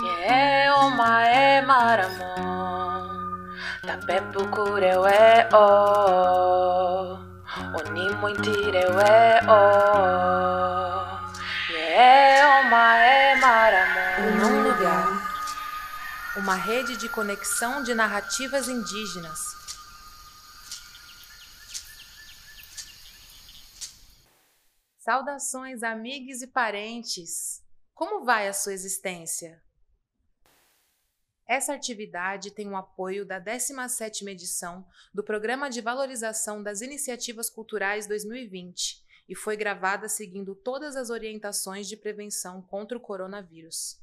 É uma é maramo, tapepu cureu é o, oni muintireu é o, é uma é maramo. Num lugar, uma rede de conexão de narrativas indígenas. Saudações, amigos e parentes! Como vai a sua existência? Essa atividade tem o apoio da 17ª edição do Programa de Valorização das Iniciativas Culturais 2020 e foi gravada seguindo todas as orientações de prevenção contra o coronavírus.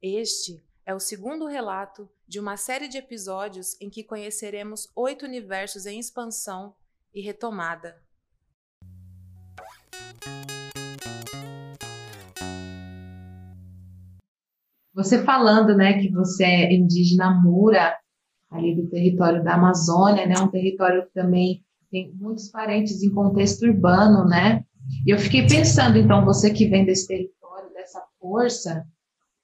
Este é o segundo relato de uma série de episódios em que conheceremos oito universos em expansão e retomada. Você falando, né, que você é indígena Mura, ali do território da Amazônia, né, um território que também tem muitos parentes em contexto urbano, né? E eu fiquei pensando, então, você que vem desse território, dessa força,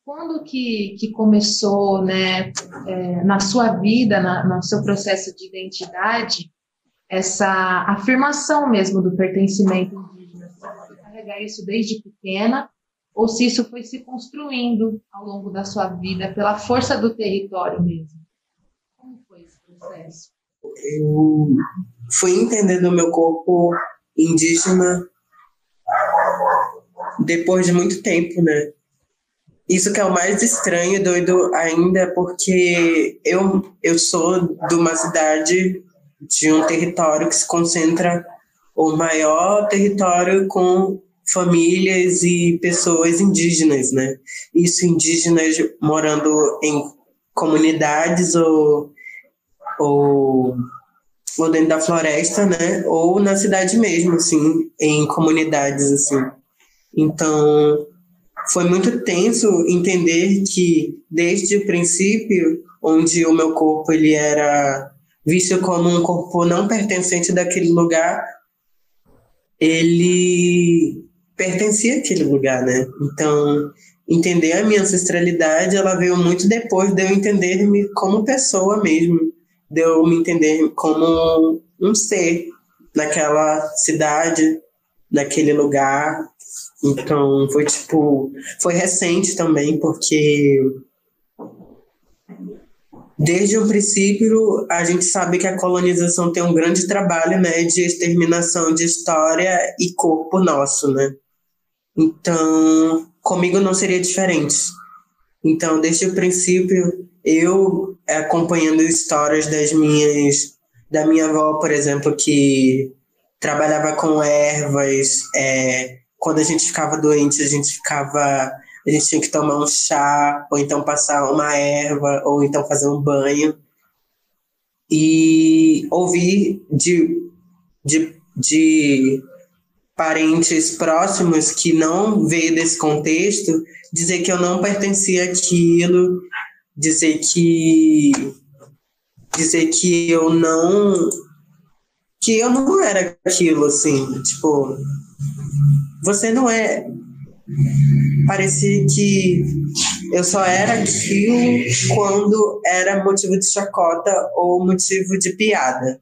quando que, que começou, né, é, na sua vida, na, no seu processo de identidade, essa afirmação mesmo do pertencimento indígena? Você carregar isso desde pequena ou se isso foi se construindo ao longo da sua vida pela força do território mesmo. Como foi esse processo? Eu fui entendendo o meu corpo indígena depois de muito tempo, né? Isso que é o mais estranho e doido ainda, porque eu, eu sou de uma cidade, de um território que se concentra o maior território com famílias e pessoas indígenas, né? Isso indígenas morando em comunidades ou, ou, ou dentro da floresta, né? Ou na cidade mesmo, assim, em comunidades, assim. Então, foi muito tenso entender que, desde o princípio, onde o meu corpo ele era visto como um corpo não pertencente daquele lugar, ele pertencia àquele lugar, né? Então, entender a minha ancestralidade, ela veio muito depois de eu entender-me como pessoa mesmo, de eu me entender como um ser naquela cidade, naquele lugar. Então, foi tipo, foi recente também, porque desde o princípio a gente sabe que a colonização tem um grande trabalho, né, de exterminação de história e corpo nosso, né? Então, comigo não seria diferente. Então, desde o princípio, eu acompanhando histórias das minhas, da minha avó, por exemplo, que trabalhava com ervas, é, quando a gente ficava doente, a gente ficava, a gente tinha que tomar um chá, ou então passar uma erva, ou então fazer um banho. E ouvir de, de, de parentes próximos que não veio desse contexto, dizer que eu não pertencia àquilo, dizer que dizer que eu não que eu não era aquilo assim, tipo, você não é parecia que eu só era aquilo quando era motivo de chacota ou motivo de piada.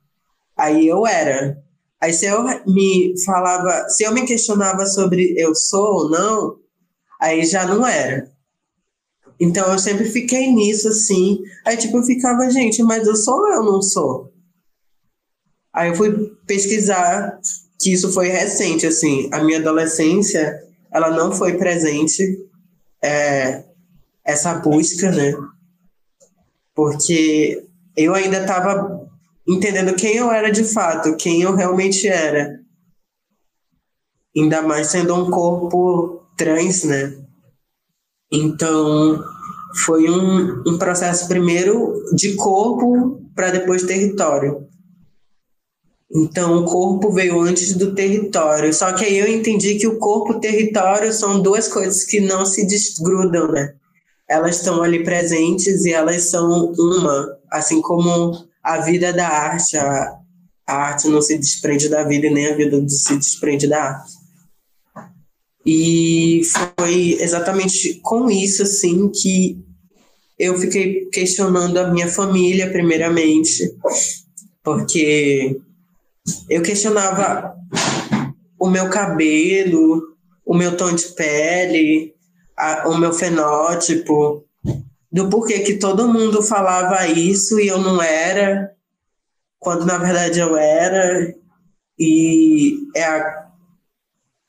Aí eu era. Aí se eu me falava, se eu me questionava sobre eu sou ou não, aí já não era. Então eu sempre fiquei nisso assim. Aí tipo eu ficava, gente, mas eu sou ou eu não sou? Aí eu fui pesquisar que isso foi recente, assim. A minha adolescência, ela não foi presente é, essa busca, né? Porque eu ainda estava entendendo quem eu era de fato, quem eu realmente era. Ainda mais sendo um corpo trans, né? Então, foi um, um processo primeiro de corpo para depois território. Então, o corpo veio antes do território. Só que aí eu entendi que o corpo e o território são duas coisas que não se desgrudam, né? Elas estão ali presentes e elas são uma, assim como a vida da arte. A, a arte não se desprende da vida, nem a vida se desprende da arte. E foi exatamente com isso, assim, que eu fiquei questionando a minha família, primeiramente, porque eu questionava o meu cabelo, o meu tom de pele, a, o meu fenótipo, do porquê que todo mundo falava isso e eu não era, quando na verdade eu era, e é a,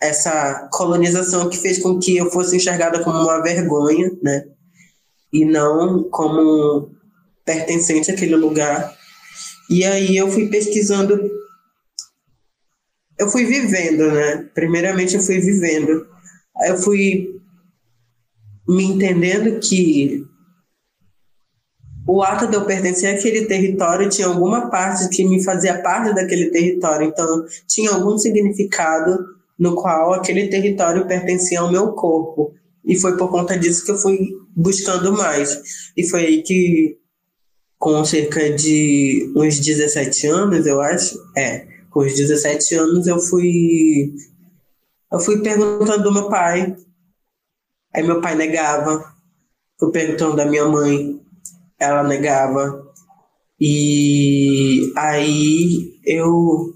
essa colonização que fez com que eu fosse enxergada como uma vergonha, né? E não como pertencente àquele lugar. E aí eu fui pesquisando, eu fui vivendo, né? Primeiramente eu fui vivendo. Eu fui me entendendo que o ato de eu pertencer àquele território tinha alguma parte que me fazia parte daquele território, então tinha algum significado no qual aquele território pertencia ao meu corpo. E foi por conta disso que eu fui buscando mais. E foi aí que, com cerca de uns 17 anos, eu acho, é, com os 17 anos eu fui eu fui perguntando do meu pai Aí meu pai negava. Fui perguntando da minha mãe, ela negava. E aí eu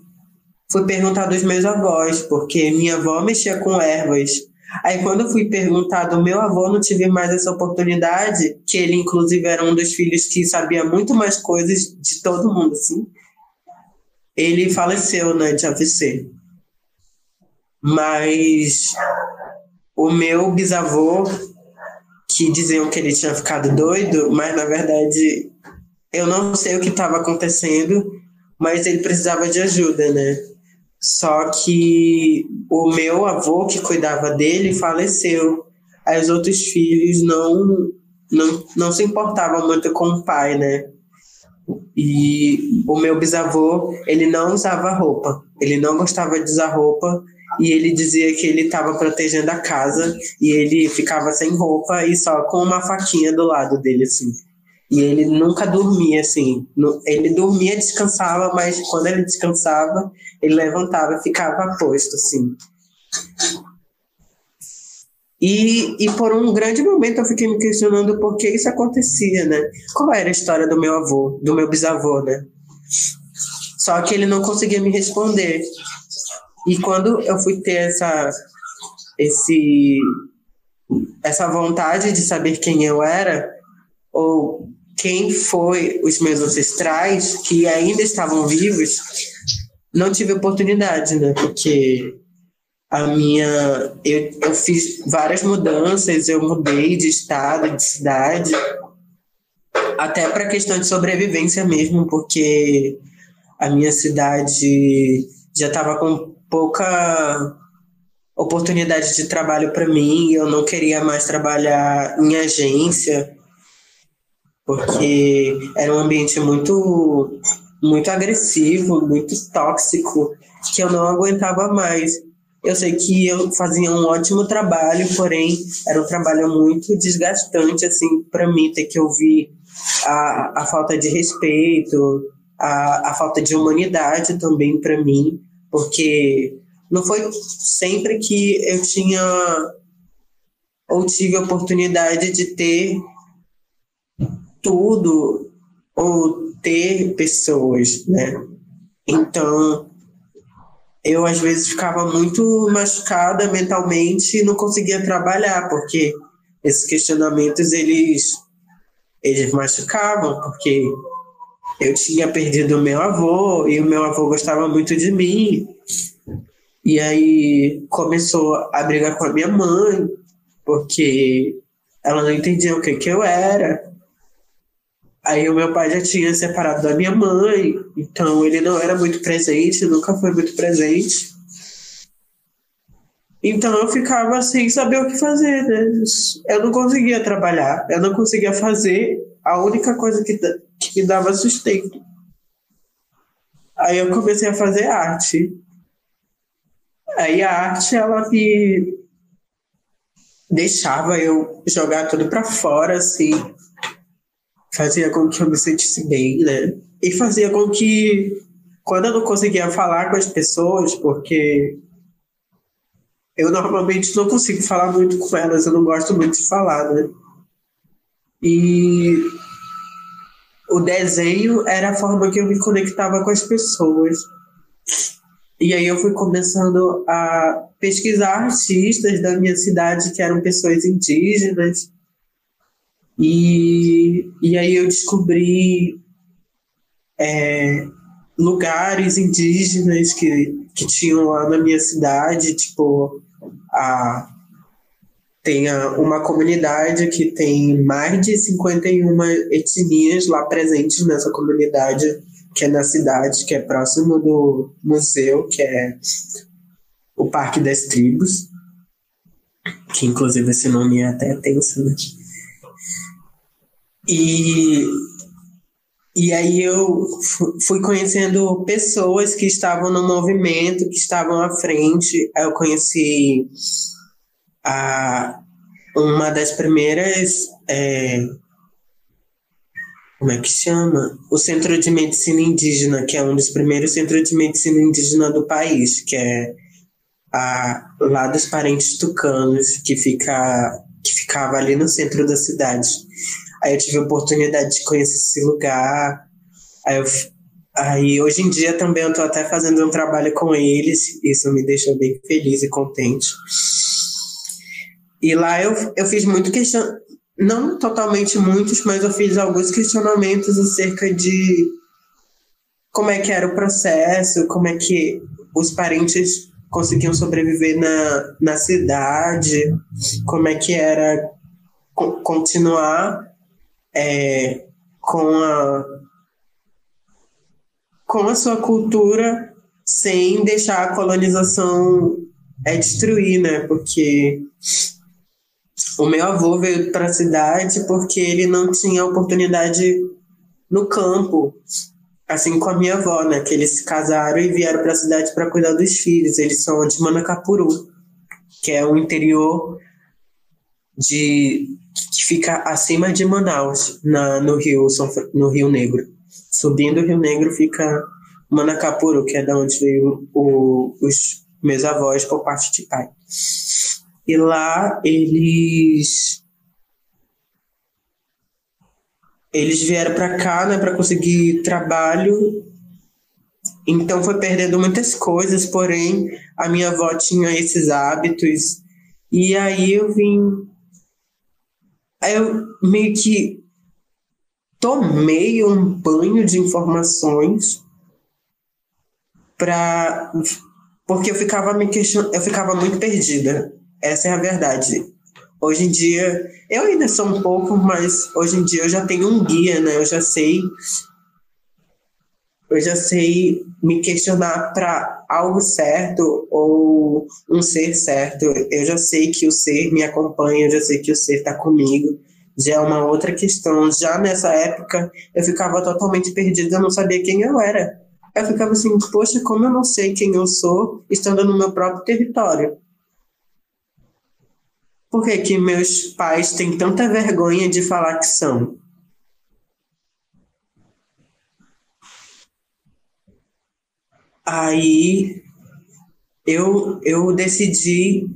fui perguntar dos meus avós, porque minha avó mexia com ervas. Aí quando eu fui perguntar do meu avô, não tive mais essa oportunidade, que ele inclusive era um dos filhos que sabia muito mais coisas de todo mundo, assim. Ele faleceu, né, de AVC. Mas o meu bisavô, que diziam que ele tinha ficado doido, mas na verdade eu não sei o que estava acontecendo, mas ele precisava de ajuda, né? Só que o meu avô que cuidava dele faleceu. Aí os outros filhos não, não, não se importavam muito com o pai, né? E o meu bisavô, ele não usava roupa. Ele não gostava de usar roupa e ele dizia que ele estava protegendo a casa e ele ficava sem roupa e só com uma faquinha do lado dele, assim. E ele nunca dormia, assim. Ele dormia, descansava, mas quando ele descansava, ele levantava e ficava posto, assim. E, e por um grande momento eu fiquei me questionando por que isso acontecia, né? Qual era a história do meu avô, do meu bisavô, né? Só que ele não conseguia me responder. E quando eu fui ter essa, esse, essa vontade de saber quem eu era, ou quem foi os meus ancestrais que ainda estavam vivos, não tive oportunidade, né? Porque a minha. Eu, eu fiz várias mudanças, eu mudei de estado, de cidade, até para questão de sobrevivência mesmo, porque a minha cidade já estava com pouca oportunidade de trabalho para mim, eu não queria mais trabalhar em agência, porque era um ambiente muito muito agressivo, muito tóxico, que eu não aguentava mais. Eu sei que eu fazia um ótimo trabalho, porém era um trabalho muito desgastante assim para mim ter que ouvir a, a falta de respeito, a, a falta de humanidade também para mim porque não foi sempre que eu tinha ou tive a oportunidade de ter tudo ou ter pessoas, né? Então, eu às vezes ficava muito machucada mentalmente e não conseguia trabalhar, porque esses questionamentos eles eles machucavam, porque eu tinha perdido o meu avô e o meu avô gostava muito de mim. E aí começou a brigar com a minha mãe, porque ela não entendia o que, que eu era. Aí o meu pai já tinha separado da minha mãe, então ele não era muito presente, nunca foi muito presente. Então eu ficava sem saber o que fazer, né? Eu não conseguia trabalhar, eu não conseguia fazer a única coisa que que me dava sustento. Aí eu comecei a fazer arte. Aí a arte, ela me deixava eu jogar tudo para fora, assim. Fazia com que eu me sentisse bem, né? E fazia com que, quando eu não conseguia falar com as pessoas, porque eu normalmente não consigo falar muito com elas, eu não gosto muito de falar, né? E o desenho era a forma que eu me conectava com as pessoas. E aí eu fui começando a pesquisar artistas da minha cidade que eram pessoas indígenas. E, e aí eu descobri é, lugares indígenas que, que tinham lá na minha cidade, tipo a tem uma comunidade que tem mais de 51 etnias lá presentes nessa comunidade, que é na cidade, que é próximo do museu, que é o Parque das Tribos, que inclusive esse nome é até tenso, né? E, e aí eu fui conhecendo pessoas que estavam no movimento, que estavam à frente. Eu conheci a, uma das primeiras. É, como é que chama? O Centro de Medicina Indígena, que é um dos primeiros centros de medicina indígena do país, que é a, lá dos parentes tucanos, que, fica, que ficava ali no centro da cidade. Aí eu tive a oportunidade de conhecer esse lugar. Aí, eu, aí hoje em dia também eu estou até fazendo um trabalho com eles, isso me deixa bem feliz e contente. E lá eu, eu fiz muito questão, não totalmente muitos, mas eu fiz alguns questionamentos acerca de como é que era o processo, como é que os parentes conseguiam sobreviver na, na cidade, como é que era continuar é, com a com a sua cultura sem deixar a colonização é destruir, né? Porque o meu avô veio para a cidade porque ele não tinha oportunidade no campo, assim com a minha avó, né? Que eles se casaram e vieram para a cidade para cuidar dos filhos. Eles são de Manacapuru, que é o interior de que fica acima de Manaus, na, no Rio no Rio Negro. Subindo o Rio Negro fica Manacapuru, que é da onde veio o, os meus avós por parte de pai. E lá eles eles vieram para cá, né, para conseguir trabalho. Então foi perdendo muitas coisas, porém a minha avó tinha esses hábitos e aí eu vim aí eu meio que tomei um banho de informações para porque eu ficava me question... eu ficava muito perdida essa é a verdade. Hoje em dia, eu ainda sou um pouco, mas hoje em dia eu já tenho um guia, né? Eu já sei. Eu já sei me questionar para algo certo ou um ser certo. Eu já sei que o ser me acompanha, eu já sei que o ser está comigo. Já é uma outra questão. Já nessa época, eu ficava totalmente perdida, eu não sabia quem eu era. Eu ficava assim, poxa, como eu não sei quem eu sou estando no meu próprio território? Por que, que meus pais têm tanta vergonha de falar que são? Aí eu, eu decidi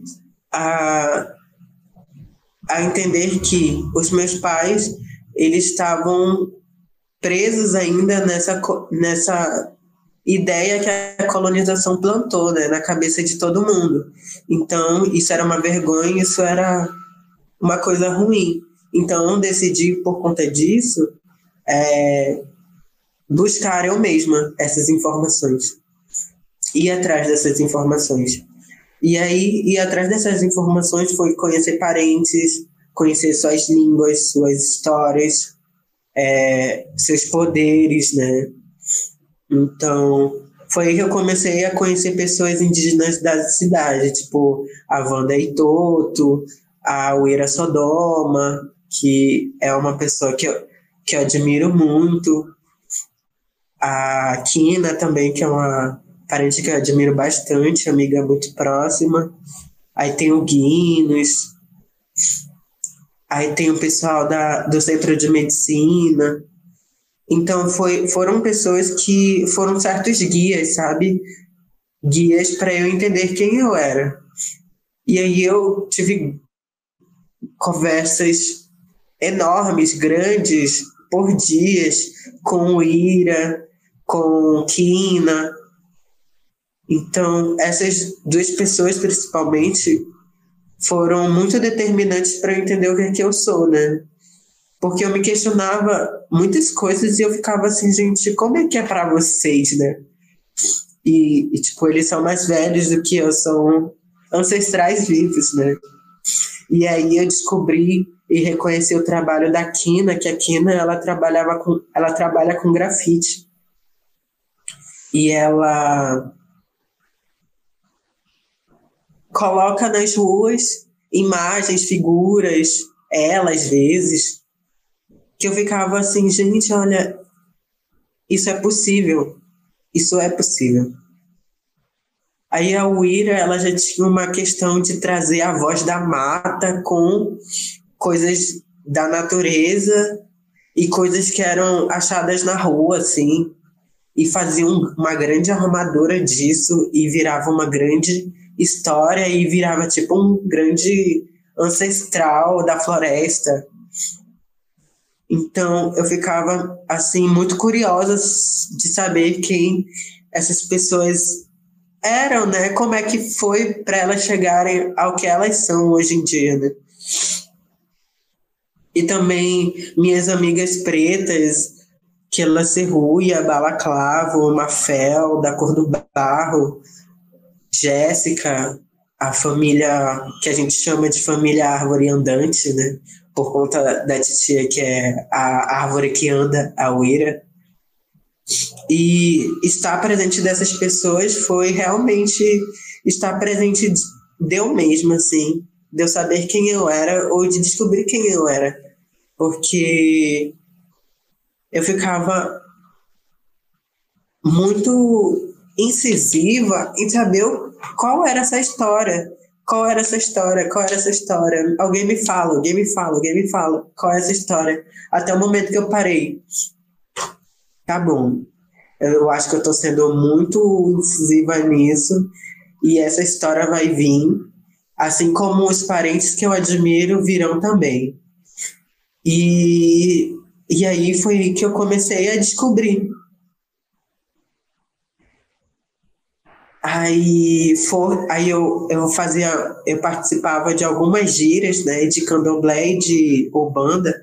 a, a entender que os meus pais eles estavam presos ainda nessa, nessa ideia que a colonização plantou né, na cabeça de todo mundo. Então, isso era uma vergonha, isso era uma coisa ruim. Então, decidi, por conta disso, é, buscar eu mesma essas informações. Ir atrás dessas informações. E aí, ir atrás dessas informações foi conhecer parentes, conhecer suas línguas, suas histórias, é, seus poderes, né? Então, foi aí que eu comecei a conhecer pessoas indígenas da cidade, tipo a Wanda Itoto, a Uira Sodoma, que é uma pessoa que eu, que eu admiro muito, a Kina também, que é uma parente que eu admiro bastante, amiga muito próxima. Aí tem o Guinness, aí tem o pessoal da, do Centro de Medicina, então foi, foram pessoas que foram certos guias, sabe? Guias para eu entender quem eu era. E aí eu tive conversas enormes, grandes, por dias, com Ira, com Kina. Então, essas duas pessoas, principalmente, foram muito determinantes para eu entender o que é que eu sou, né? Porque eu me questionava muitas coisas e eu ficava assim, gente, como é que é para vocês, né? E, e, tipo, eles são mais velhos do que eu, são ancestrais vivos, né? E aí eu descobri e reconheci o trabalho da Kina, que a Kina ela trabalhava com ela trabalha com grafite. E ela coloca nas ruas imagens, figuras, ela às vezes, que eu ficava assim, gente, olha, isso é possível. Isso é possível. Aí a Uira, ela já tinha uma questão de trazer a voz da mata com coisas da natureza e coisas que eram achadas na rua, assim, e faziam uma grande arrumadora disso e virava uma grande história e virava tipo um grande ancestral da floresta. Então eu ficava assim muito curiosa de saber quem essas pessoas eram, né? Como é que foi para elas chegarem ao que elas são hoje em dia, né? E também minhas amigas pretas, que ela Serruia, Balaclavo, Mafel, da Cor do Barro, Jéssica, a família que a gente chama de família árvore andante, né? Por conta da titia que é a árvore que anda, a Uira. E estar presente dessas pessoas foi realmente estar presente de eu mesma, assim, de eu saber quem eu era ou de descobrir quem eu era. Porque eu ficava muito incisiva em saber qual era essa história. Qual era essa história? Qual era essa história? Alguém me fala, alguém me fala, alguém me fala. Qual é essa história? Até o momento que eu parei. Tá bom. Eu acho que eu tô sendo muito incisiva nisso. E essa história vai vir. Assim como os parentes que eu admiro virão também. E, e aí foi que eu comecei a descobrir Aí, for, aí eu, eu fazia, eu participava de algumas gírias, né, de candomblé de ubanda.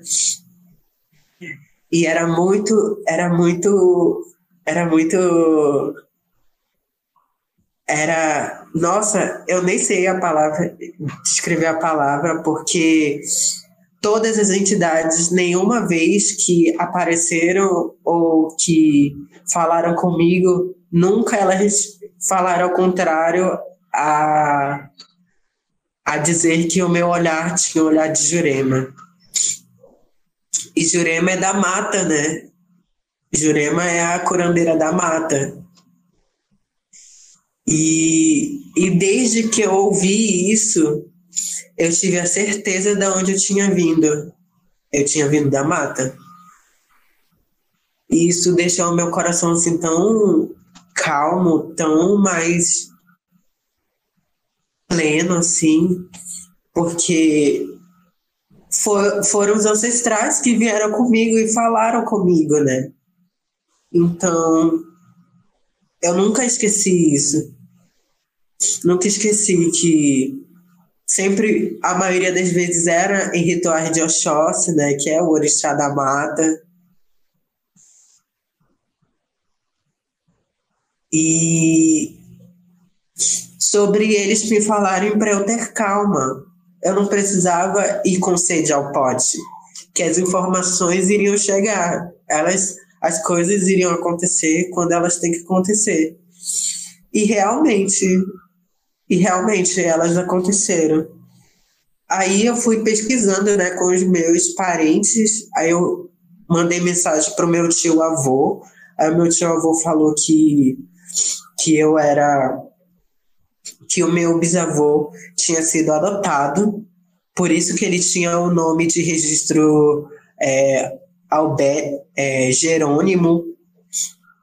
E era muito, era muito, era muito, era, nossa, eu nem sei a palavra, descrever a palavra, porque todas as entidades, nenhuma vez que apareceram ou que falaram comigo, nunca elas falar ao contrário a, a dizer que o meu olhar tinha o olhar de Jurema. E Jurema é da mata, né? Jurema é a curandeira da mata. E, e desde que eu ouvi isso, eu tive a certeza de onde eu tinha vindo. Eu tinha vindo da mata. E isso deixou o meu coração assim tão calmo, tão mais pleno, assim, porque for, foram os ancestrais que vieram comigo e falaram comigo, né? Então, eu nunca esqueci isso. Nunca esqueci que sempre, a maioria das vezes era em rituais de Oxóssi, né? Que é o orixá da mata. E sobre eles me falarem para eu ter calma. Eu não precisava ir com sede ao pote, que as informações iriam chegar. Elas, as coisas iriam acontecer quando elas têm que acontecer. E realmente, e realmente elas aconteceram. Aí eu fui pesquisando, né, com os meus parentes. Aí eu mandei mensagem para o meu tio avô. Aí meu tio avô falou que que eu era que o meu bisavô tinha sido adotado, por isso que ele tinha o nome de registro é, Albert, é, Jerônimo,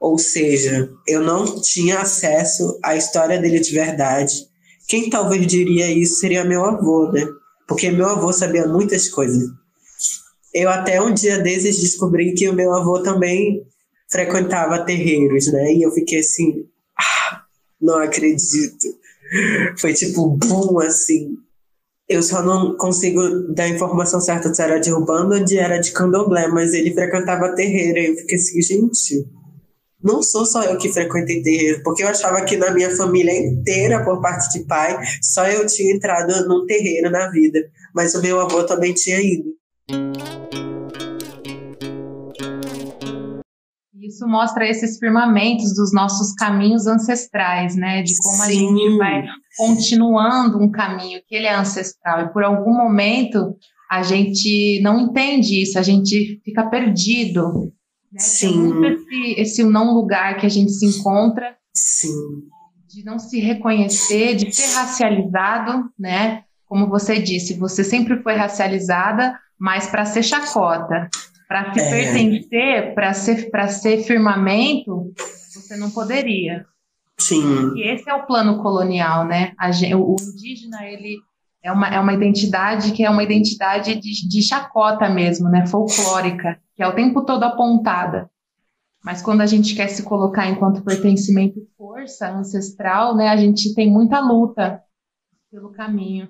ou seja, eu não tinha acesso à história dele de verdade, Quem talvez diria isso seria meu avô, né? Porque meu avô sabia muitas coisas. Eu até um dia desses descobri que o meu avô também frequentava terreiros, né? E eu fiquei assim, ah, não acredito. Foi tipo boom, assim. Eu só não consigo dar a informação certa se era de Urbano ou de era de Candomblé, mas ele frequentava terreiro. E eu fiquei assim, gente, não sou só eu que frequentei terreiro, porque eu achava que na minha família inteira, por parte de pai, só eu tinha entrado num terreiro na vida. Mas o meu avô também tinha ido. Isso mostra esses firmamentos dos nossos caminhos ancestrais, né? De como Sim. a gente vai continuando um caminho que ele é ancestral e por algum momento a gente não entende isso, a gente fica perdido. Né? Sim. Esse, esse não lugar que a gente se encontra. Sim. De não se reconhecer, de ser racializado, né? Como você disse, você sempre foi racializada, mas para ser chacota. Para se é. pertencer, para ser, ser firmamento, você não poderia. Sim. E esse é o plano colonial, né? O indígena, ele é uma, é uma identidade que é uma identidade de, de chacota mesmo, né? Folclórica, que é o tempo todo apontada. Mas quando a gente quer se colocar enquanto pertencimento e força ancestral, né? A gente tem muita luta pelo caminho.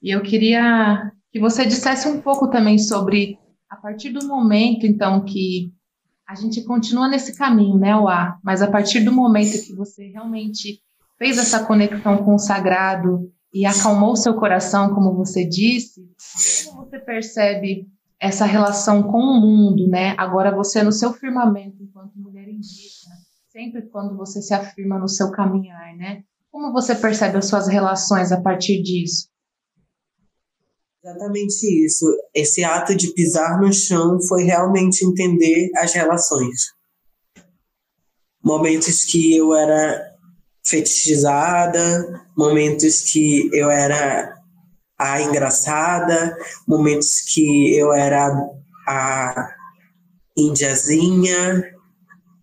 E eu queria que você dissesse um pouco também sobre a partir do momento, então, que a gente continua nesse caminho, né, Uá? Mas a partir do momento que você realmente fez essa conexão com o sagrado e acalmou seu coração, como você disse, como você percebe essa relação com o mundo, né? Agora você no seu firmamento enquanto mulher indígena, sempre quando você se afirma no seu caminhar, né? Como você percebe as suas relações a partir disso? Exatamente isso. Esse ato de pisar no chão foi realmente entender as relações. Momentos que eu era fetichizada, momentos que eu era a engraçada, momentos que eu era a indiazinha.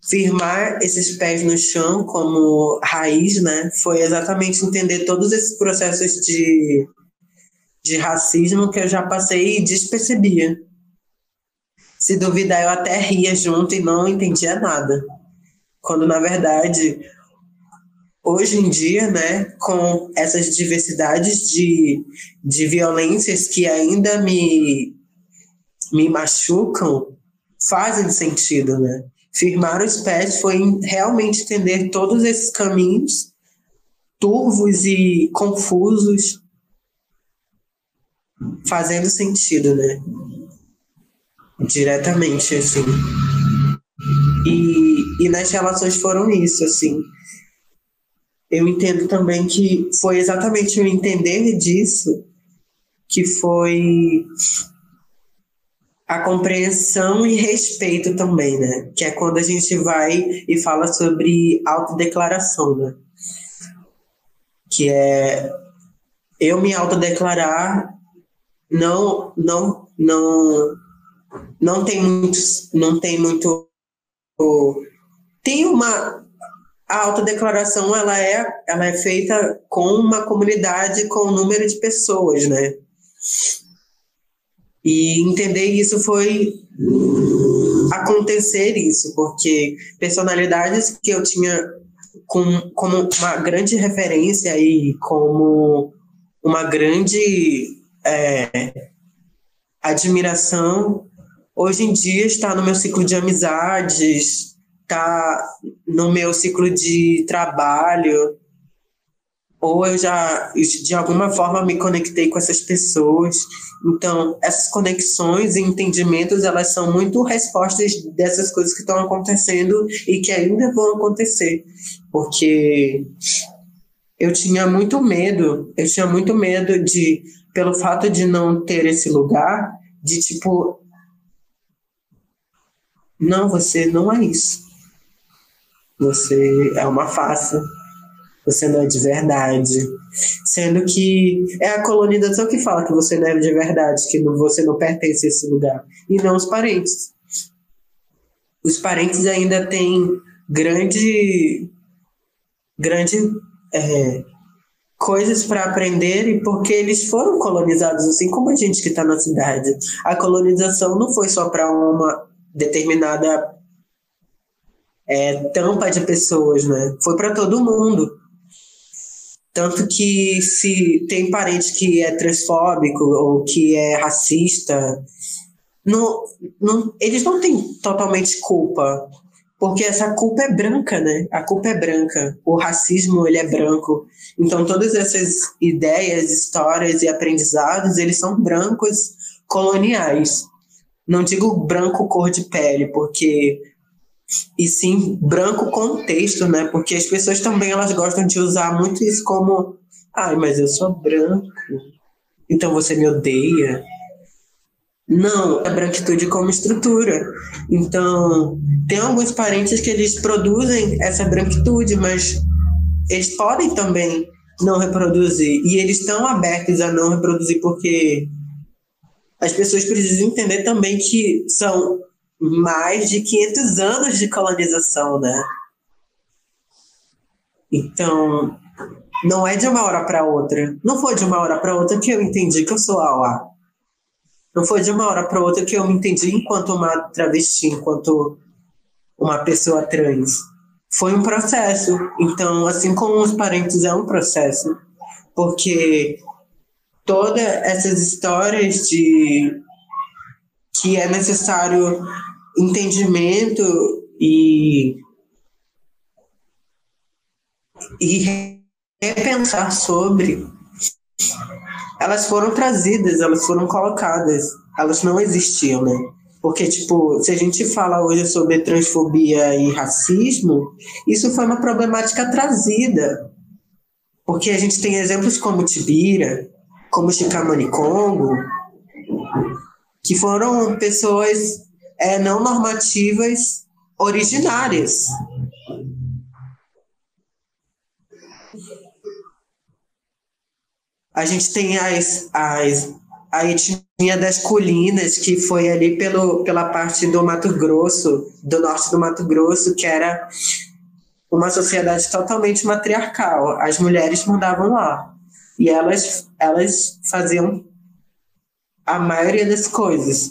Firmar esses pés no chão como raiz, né? Foi exatamente entender todos esses processos de de racismo que eu já passei e despercebia. Se duvidar, eu até ria junto e não entendia nada. Quando, na verdade, hoje em dia, né, com essas diversidades de, de violências que ainda me, me machucam, fazem sentido, né? Firmar os pés foi realmente entender todos esses caminhos turvos e confusos fazendo sentido, né? Diretamente, assim. E, e nas relações foram isso, assim. Eu entendo também que foi exatamente o entender disso que foi a compreensão e respeito também, né? Que é quando a gente vai e fala sobre autodeclaração, né? Que é eu me autodeclarar não não não não tem muitos não tem muito tem uma a autodeclaração ela é ela é feita com uma comunidade com um número de pessoas né? E entender isso foi acontecer isso porque personalidades que eu tinha com, como uma grande referência e como uma grande é, admiração, hoje em dia está no meu ciclo de amizades, está no meu ciclo de trabalho, ou eu já, de alguma forma, me conectei com essas pessoas. Então, essas conexões e entendimentos, elas são muito respostas dessas coisas que estão acontecendo e que ainda vão acontecer. Porque eu tinha muito medo, eu tinha muito medo de pelo fato de não ter esse lugar, de tipo, não, você não é isso. Você é uma farsa. Você não é de verdade. Sendo que é a colonização que fala que você não é de verdade, que você não pertence a esse lugar. E não os parentes. Os parentes ainda têm grande, grande é, coisas para aprender e porque eles foram colonizados, assim como a gente que está na cidade. A colonização não foi só para uma determinada é, tampa de pessoas, né? Foi para todo mundo. Tanto que se tem parente que é transfóbico ou que é racista, não, não, eles não têm totalmente culpa porque essa culpa é branca, né? A culpa é branca. O racismo, ele é branco. Então, todas essas ideias, histórias e aprendizados, eles são brancos coloniais. Não digo branco cor de pele, porque e sim branco contexto, né? Porque as pessoas também elas gostam de usar muito isso como, ai, mas eu sou branco, então você me odeia. Não, a branquitude como estrutura. Então, tem alguns parentes que eles produzem essa branquitude, mas eles podem também não reproduzir. E eles estão abertos a não reproduzir porque as pessoas precisam entender também que são mais de 500 anos de colonização, né? Então, não é de uma hora para outra. Não foi de uma hora para outra que eu entendi que eu sou Aua. Não foi de uma hora para outra que eu me entendi enquanto uma travesti, enquanto uma pessoa trans. Foi um processo. Então, assim como os parentes é um processo, porque todas essas histórias de que é necessário entendimento e e repensar sobre elas foram trazidas, elas foram colocadas, elas não existiam, né? Porque, tipo, se a gente fala hoje sobre transfobia e racismo, isso foi uma problemática trazida. Porque a gente tem exemplos como Tibira, como Chicamani Congo, que foram pessoas é, não normativas originárias. A gente tem as, as, a etnia das colinas, que foi ali pelo, pela parte do Mato Grosso, do norte do Mato Grosso, que era uma sociedade totalmente matriarcal. As mulheres mandavam lá. E elas, elas faziam a maioria das coisas.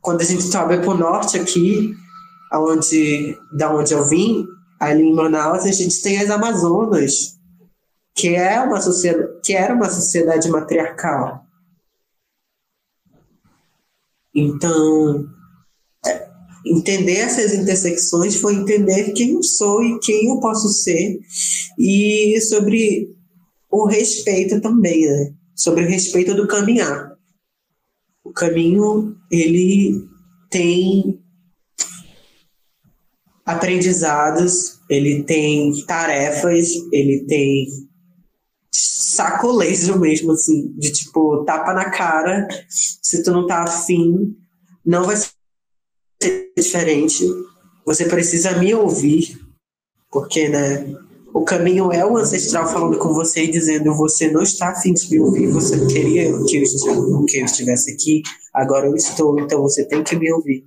Quando a gente sobe para o norte aqui, aonde, da onde eu vim, ali em Manaus, a gente tem as Amazonas, que é uma sociedade, que era uma sociedade matriarcal. Então, é, entender essas intersecções foi entender quem eu sou e quem eu posso ser e sobre o respeito também, né? Sobre o respeito do caminhar. O caminho, ele tem aprendizados, ele tem tarefas, ele tem sacolejo mesmo, assim, de tipo, tapa na cara, se tu não tá afim, não vai ser diferente. Você precisa me ouvir, porque, né, o caminho é o ancestral falando com você e dizendo você não está afim de me ouvir, você queria que eu, estivesse, que eu estivesse aqui, agora eu estou, então você tem que me ouvir.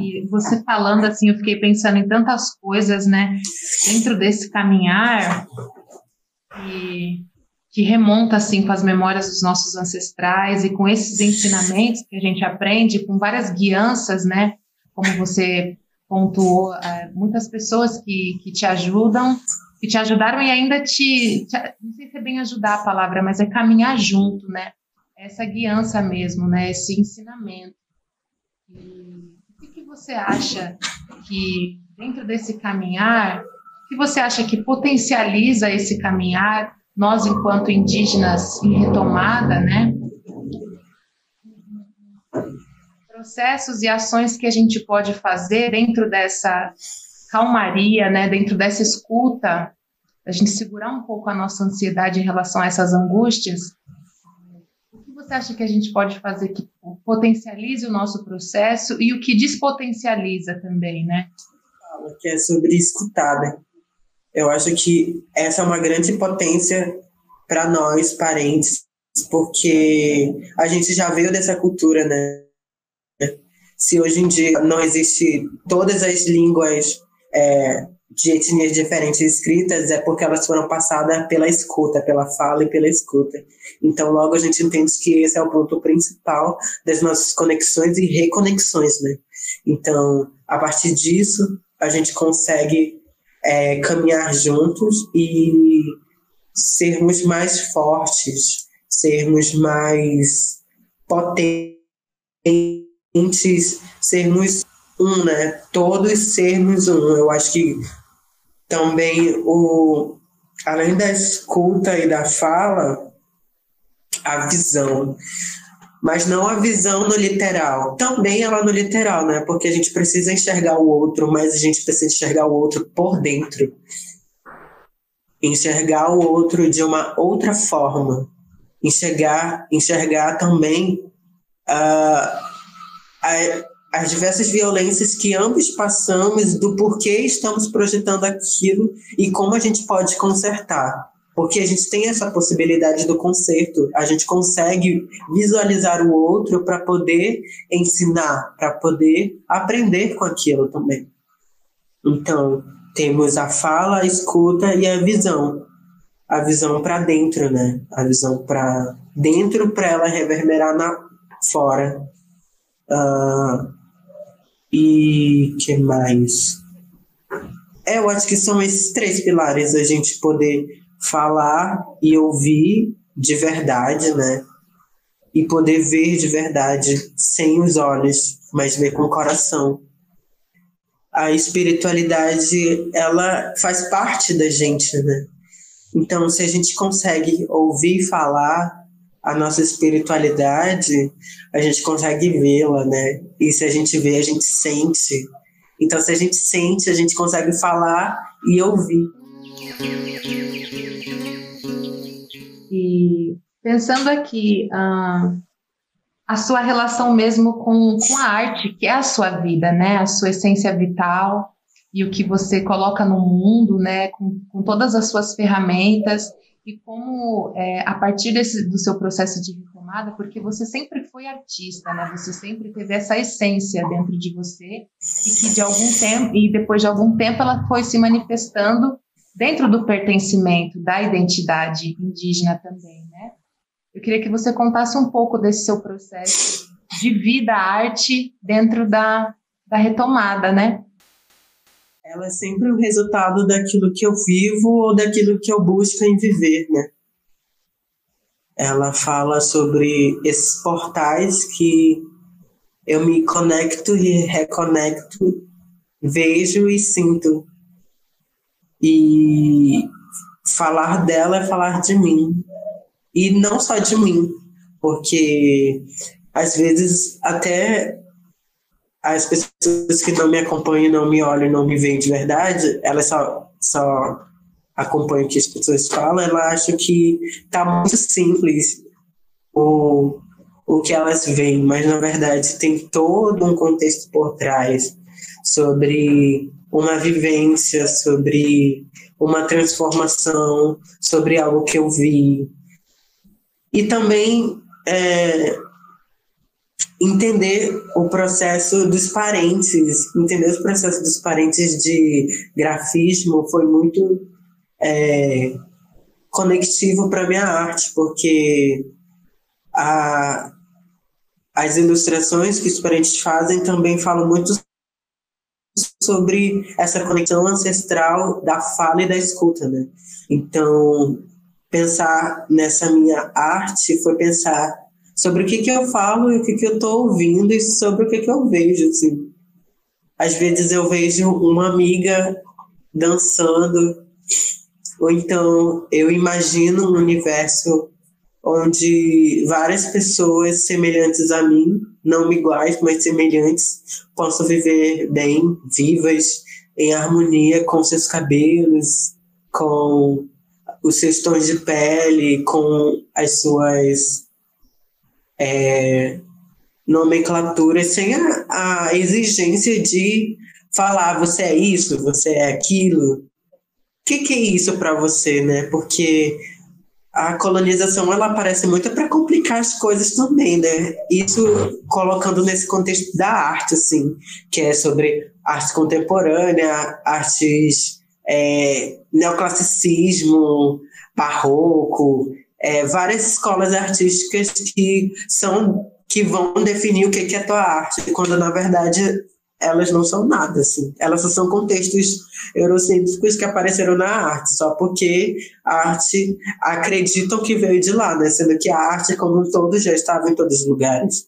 E você falando assim, eu fiquei pensando em tantas coisas, né? Dentro desse caminhar que, que remonta assim com as memórias dos nossos ancestrais e com esses ensinamentos que a gente aprende, com várias guianças, né? Como você pontuou, é, muitas pessoas que, que te ajudam, que te ajudaram e ainda te, te, não sei se é bem ajudar a palavra, mas é caminhar junto, né? Essa guiança mesmo, né? Esse ensinamento. Você acha que, dentro desse caminhar, o que você acha que potencializa esse caminhar, nós, enquanto indígenas em retomada, né? Processos e ações que a gente pode fazer dentro dessa calmaria, né? Dentro dessa escuta, a gente segurar um pouco a nossa ansiedade em relação a essas angústias você acha que a gente pode fazer que potencialize o nosso processo e o que despotencializa também, né? Que é sobre escutar, né? Eu acho que essa é uma grande potência para nós, parentes, porque a gente já veio dessa cultura, né? Se hoje em dia não existe todas as línguas é, de etnias diferentes escritas é porque elas foram passadas pela escuta, pela fala e pela escuta. Então, logo a gente entende que esse é o ponto principal das nossas conexões e reconexões, né? Então, a partir disso, a gente consegue é, caminhar juntos e sermos mais fortes, sermos mais potentes, sermos um, né? Todos sermos um. Eu acho que também o além da escuta e da fala, a visão. Mas não a visão no literal. Também ela no literal, né? Porque a gente precisa enxergar o outro, mas a gente precisa enxergar o outro por dentro. Enxergar o outro de uma outra forma. Enxergar, enxergar também uh, a, as diversas violências que ambos passamos, do porquê estamos projetando aquilo e como a gente pode consertar. Porque a gente tem essa possibilidade do conserto, a gente consegue visualizar o outro para poder ensinar, para poder aprender com aquilo também. Então, temos a fala, a escuta e a visão. A visão para dentro, né? A visão para dentro para ela reverberar na fora. Uh, e que mais? É, eu acho que são esses três pilares, a gente poder falar e ouvir de verdade, né? E poder ver de verdade, sem os olhos, mas ver com o coração. A espiritualidade, ela faz parte da gente, né? Então, se a gente consegue ouvir falar a nossa espiritualidade, a gente consegue vê-la, né? E se a gente vê, a gente sente. Então, se a gente sente, a gente consegue falar e ouvir. E pensando aqui, ah, a sua relação mesmo com, com a arte, que é a sua vida, né? A sua essência vital e o que você coloca no mundo, né? Com, com todas as suas ferramentas e como, é, a partir desse, do seu processo de retomada, porque você sempre foi artista, né? Você sempre teve essa essência dentro de você e que de algum tempo, e depois de algum tempo ela foi se manifestando dentro do pertencimento, da identidade indígena também, né? Eu queria que você contasse um pouco desse seu processo de vida, arte, dentro da, da retomada, né? Ela é sempre o resultado daquilo que eu vivo ou daquilo que eu busco em viver, né? Ela fala sobre esses portais que eu me conecto e reconecto, vejo e sinto. E falar dela é falar de mim. E não só de mim, porque às vezes até as pessoas que não me acompanham, não me olham, não me veem de verdade, elas só, só acompanham o que as pessoas falam, ela acha que tá muito simples o, o que elas veem, mas na verdade tem todo um contexto por trás sobre uma vivência, sobre uma transformação, sobre algo que eu vi. E também é, entender o processo dos parentes, entender os processos dos parentes de grafismo foi muito é, conectivo para minha arte, porque a, as ilustrações que os parentes fazem também falam muito sobre essa conexão ancestral da fala e da escuta, né? Então, pensar nessa minha arte foi pensar sobre o que, que eu falo e o que, que eu estou ouvindo e sobre o que, que eu vejo. Assim. Às vezes eu vejo uma amiga dançando, ou então eu imagino um universo onde várias pessoas semelhantes a mim, não iguais, mas semelhantes, possam viver bem, vivas, em harmonia com seus cabelos, com os seus tons de pele, com as suas é, nomenclatura sem a, a exigência de falar você é isso, você é aquilo. O que, que é isso para você, né? Porque a colonização ela aparece muito para complicar as coisas também, né? Isso colocando nesse contexto da arte, assim, que é sobre arte contemporânea, artes é, neoclassicismo, barroco, é, várias escolas artísticas que são que vão definir o que é tua arte, quando na verdade elas não são nada, assim. Elas só são contextos eurocêntricos que apareceram na arte, só porque a arte acreditam que veio de lá, né? Sendo que a arte, como um todo, já estava em todos os lugares.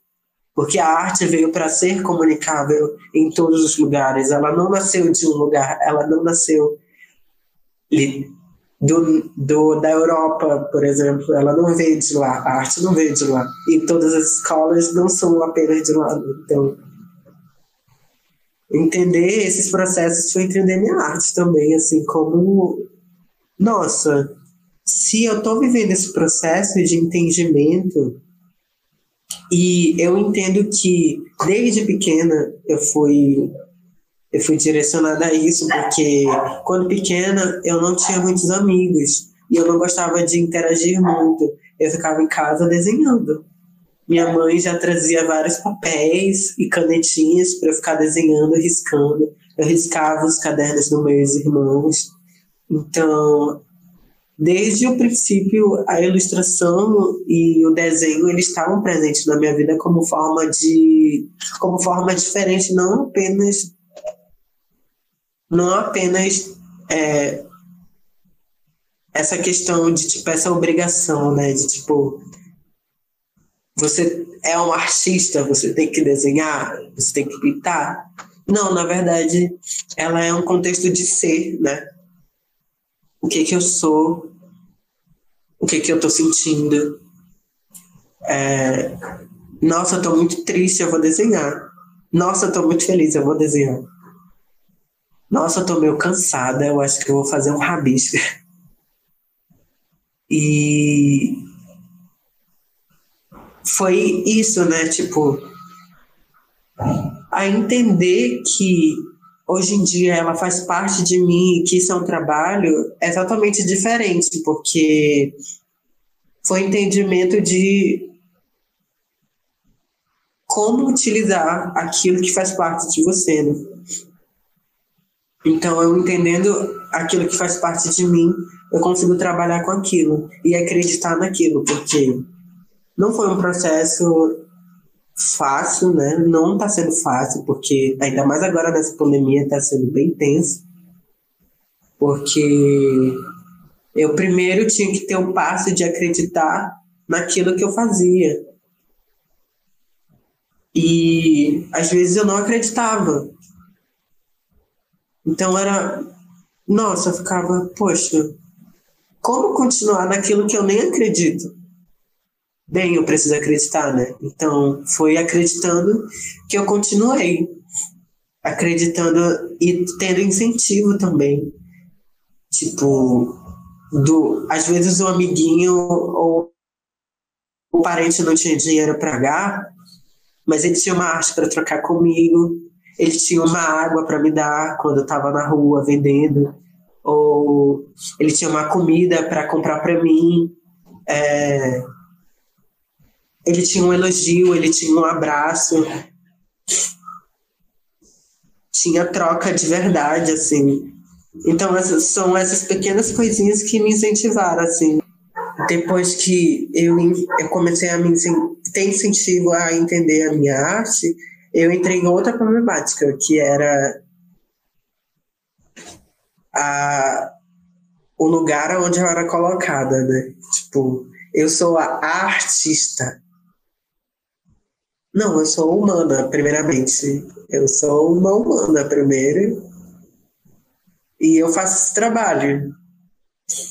Porque a arte veio para ser comunicável em todos os lugares. Ela não nasceu de um lugar, ela não nasceu do, do, da Europa, por exemplo. Ela não veio de lá, a arte não veio de lá. E todas as escolas não são apenas de lá. Então, entender esses processos foi entender minha arte também, assim, como, nossa, se eu estou vivendo esse processo de entendimento e eu entendo que desde pequena eu fui eu fui direcionada a isso porque quando pequena eu não tinha muitos amigos e eu não gostava de interagir muito. Eu ficava em casa desenhando. Minha mãe já trazia vários papéis e canetinhas para eu ficar desenhando, riscando. Eu riscava os cadernos dos meus irmãos. Então, desde o princípio, a ilustração e o desenho eles estavam presentes na minha vida como forma de, como forma diferente, não apenas, não apenas é, essa questão de tipo essa obrigação, né, de tipo você é um artista, você tem que desenhar, você tem que pintar. Não, na verdade, ela é um contexto de ser, né? O que que eu sou, o que que eu tô sentindo. É, nossa, eu tô muito triste, eu vou desenhar. Nossa, eu tô muito feliz, eu vou desenhar. Nossa, eu tô meio cansada, eu acho que eu vou fazer um rabisco. E foi isso, né? Tipo, a entender que hoje em dia ela faz parte de mim, que isso é um trabalho, é totalmente diferente, porque foi entendimento de como utilizar aquilo que faz parte de você, né? Então, eu entendendo aquilo que faz parte de mim, eu consigo trabalhar com aquilo e acreditar naquilo, porque não foi um processo fácil, né? Não está sendo fácil, porque ainda mais agora nessa pandemia está sendo bem tenso. Porque eu primeiro tinha que ter o um passo de acreditar naquilo que eu fazia. E às vezes eu não acreditava. Então era. Nossa, eu ficava, poxa, como continuar naquilo que eu nem acredito? bem, eu preciso acreditar, né? Então, foi acreditando que eu continuei. Acreditando e tendo incentivo também. Tipo, do, às vezes o amiguinho ou o parente não tinha dinheiro para pagar, mas ele tinha uma arte para trocar comigo, ele tinha uma água para me dar quando eu estava na rua vendendo, ou ele tinha uma comida para comprar para mim. É, ele tinha um elogio, ele tinha um abraço, tinha troca de verdade, assim. Então, essas, são essas pequenas coisinhas que me incentivaram, assim. Depois que eu, eu comecei a me ter incentivo a entender a minha arte, eu entrei em outra problemática, que era a, o lugar onde eu era colocada, né? Tipo, eu sou a artista. Não, eu sou humana, primeiramente. Eu sou uma humana, primeiro. E eu faço esse trabalho.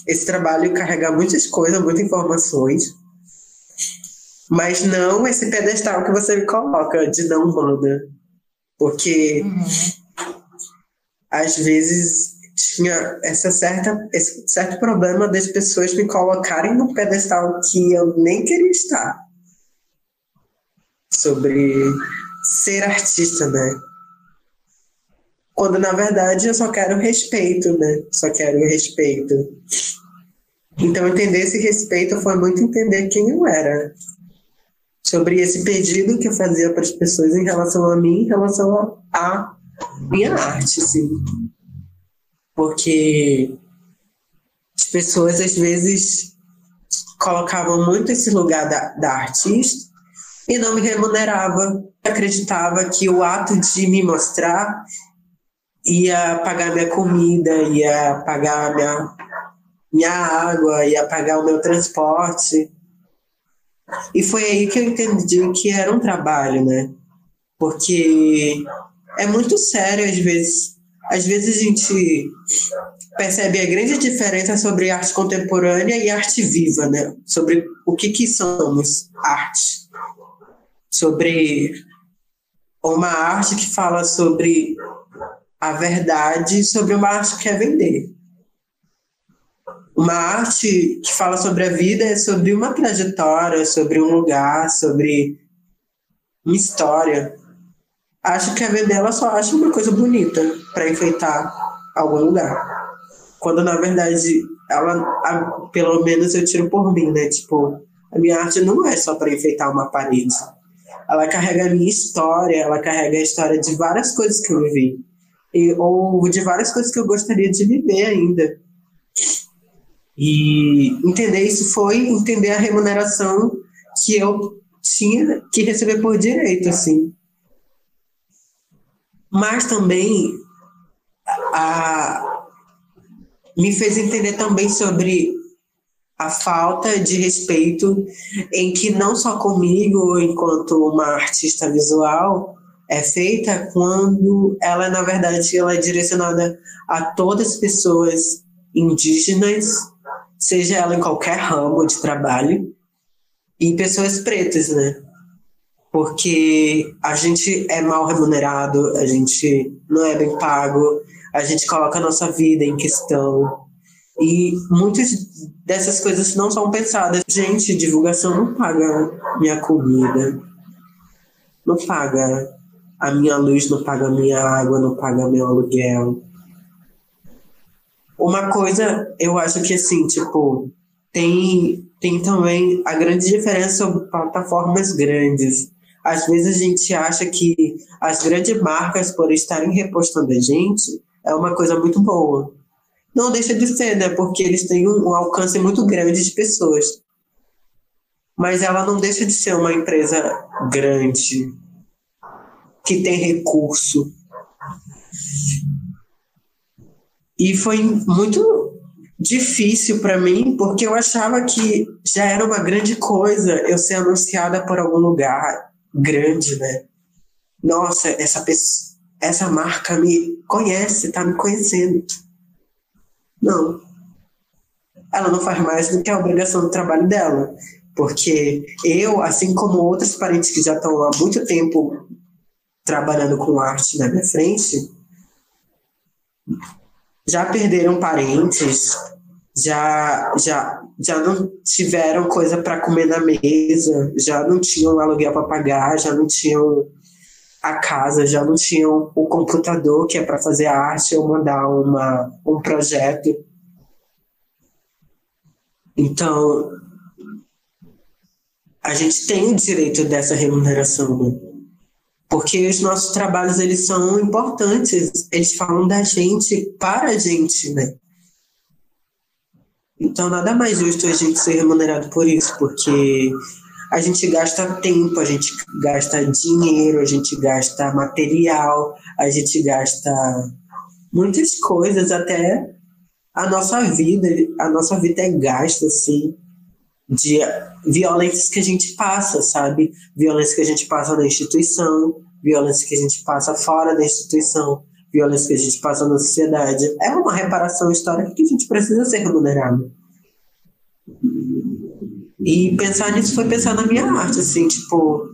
Esse trabalho carrega muitas coisas, muitas informações. Mas não esse pedestal que você me coloca de não humana. Porque uhum. às vezes tinha essa certa, esse certo problema das pessoas me colocarem num pedestal que eu nem queria estar sobre ser artista, né? Quando na verdade eu só quero respeito, né? Só quero respeito. Então entender esse respeito foi muito entender quem eu era. Sobre esse pedido que eu fazia para as pessoas em relação a mim, em relação a minha arte, sim. porque as pessoas às vezes colocavam muito esse lugar da, da artista e não me remunerava. Acreditava que o ato de me mostrar ia pagar minha comida, ia pagar minha, minha água, ia pagar o meu transporte. E foi aí que eu entendi que era um trabalho, né? Porque é muito sério às vezes. Às vezes a gente percebe a grande diferença sobre arte contemporânea e arte viva, né? Sobre o que que somos arte. Sobre uma arte que fala sobre a verdade, sobre uma arte que quer vender. Uma arte que fala sobre a vida é sobre uma trajetória, sobre um lugar, sobre uma história. Acho que a vender ela só acha uma coisa bonita para enfeitar algum lugar. Quando na verdade ela, a, pelo menos eu tiro por mim, né? Tipo, a minha arte não é só para enfeitar uma parede. Ela carrega a minha história, ela carrega a história de várias coisas que eu vivi. E, ou de várias coisas que eu gostaria de viver ainda. E entender isso foi entender a remuneração que eu tinha que receber por direito, assim. Mas também a, me fez entender também sobre a falta de respeito em que não só comigo, enquanto uma artista visual, é feita quando ela, na verdade, ela é direcionada a todas as pessoas indígenas seja ela em qualquer ramo de trabalho, e pessoas pretas, né? Porque a gente é mal remunerado, a gente não é bem pago, a gente coloca a nossa vida em questão. E muitas dessas coisas não são pensadas. Gente, divulgação não paga minha comida, não paga a minha luz, não paga a minha água, não paga meu aluguel, uma coisa, eu acho que assim, tipo, tem, tem também a grande diferença sobre plataformas grandes. Às vezes a gente acha que as grandes marcas, por estarem repostando a gente, é uma coisa muito boa. Não deixa de ser, né? Porque eles têm um, um alcance muito grande de pessoas. Mas ela não deixa de ser uma empresa grande, que tem recurso, e foi muito difícil para mim, porque eu achava que já era uma grande coisa eu ser anunciada por algum lugar grande, né? Nossa, essa pessoa, essa marca me conhece, tá me conhecendo. Não. Ela não faz mais do que a obrigação do trabalho dela. Porque eu, assim como outros parentes que já estão há muito tempo trabalhando com arte na minha frente, já perderam parentes, já, já, já não tiveram coisa para comer na mesa, já não tinham aluguel para pagar, já não tinham a casa, já não tinham o computador que é para fazer arte ou mandar uma, um projeto. Então, a gente tem o direito dessa remuneração. Né? Porque os nossos trabalhos eles são importantes, eles falam da gente para a gente, né? Então nada mais justo a gente ser remunerado por isso, porque a gente gasta tempo, a gente gasta dinheiro, a gente gasta material, a gente gasta muitas coisas, até a nossa vida, a nossa vida é gasta assim de violências que a gente passa, sabe? Violência que a gente passa na instituição, violência que a gente passa fora da instituição, violência que a gente passa na sociedade. É uma reparação histórica que a gente precisa ser remunerado. E pensar nisso foi pensar na minha arte, assim, tipo,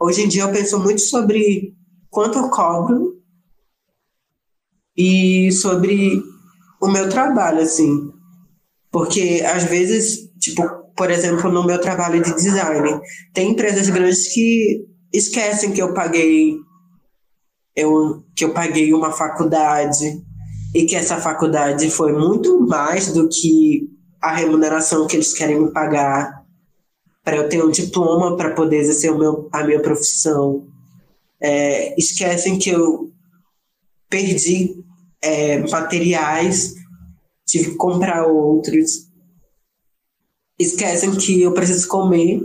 hoje em dia eu penso muito sobre quanto eu cobro e sobre o meu trabalho, assim. Porque às vezes, tipo, por exemplo, no meu trabalho de design, tem empresas grandes que esquecem que eu paguei eu, que eu paguei uma faculdade e que essa faculdade foi muito mais do que a remuneração que eles querem me pagar para eu ter um diploma para poder exercer o meu, a minha profissão. É, esquecem que eu perdi é, materiais, tive que comprar outros. Esquecem que eu preciso comer,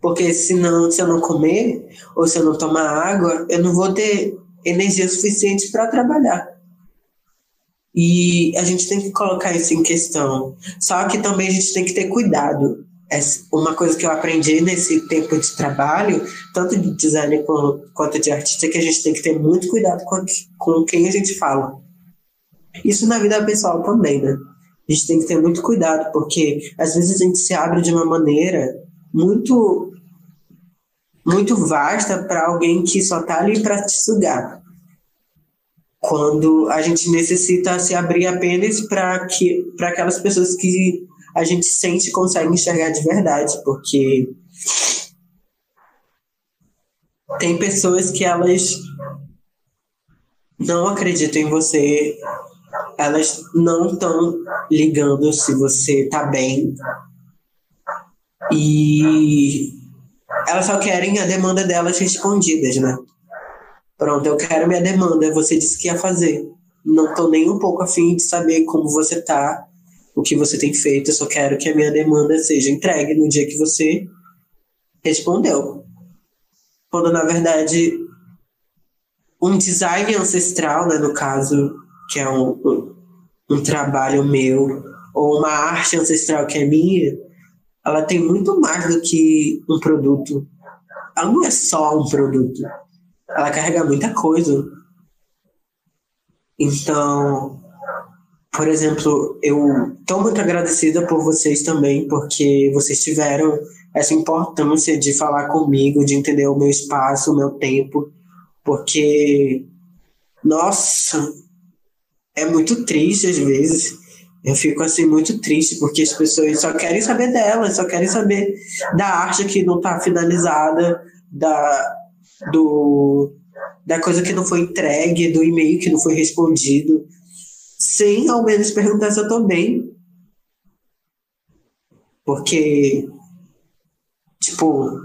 porque senão, se eu não comer, ou se eu não tomar água, eu não vou ter energia suficiente para trabalhar. E a gente tem que colocar isso em questão. Só que também a gente tem que ter cuidado. Uma coisa que eu aprendi nesse tempo de trabalho, tanto de design quanto de artista, é que a gente tem que ter muito cuidado com, com quem a gente fala. Isso na vida pessoal também, né? A gente tem que ter muito cuidado, porque às vezes a gente se abre de uma maneira muito muito vasta para alguém que só tá ali para te sugar. Quando a gente necessita se abrir apenas para que para aquelas pessoas que a gente sente e consegue enxergar de verdade, porque tem pessoas que elas não acreditam em você elas não estão ligando se você tá bem. E elas só querem a demanda delas respondidas, né? Pronto, eu quero minha demanda, você disse que ia fazer. Não tô nem um pouco afim de saber como você tá, o que você tem feito, eu só quero que a minha demanda seja entregue no dia que você respondeu. Quando na verdade um design ancestral, né, no caso, que é um, um trabalho meu, ou uma arte ancestral que é minha, ela tem muito mais do que um produto. Ela não é só um produto. Ela carrega muita coisa. Então, por exemplo, eu estou muito agradecida por vocês também, porque vocês tiveram essa importância de falar comigo, de entender o meu espaço, o meu tempo, porque, nossa, é muito triste às vezes. Eu fico assim muito triste porque as pessoas só querem saber dela, só querem saber da arte que não está finalizada, da do da coisa que não foi entregue, do e-mail que não foi respondido, sem ao menos perguntar se eu estou bem. Porque tipo,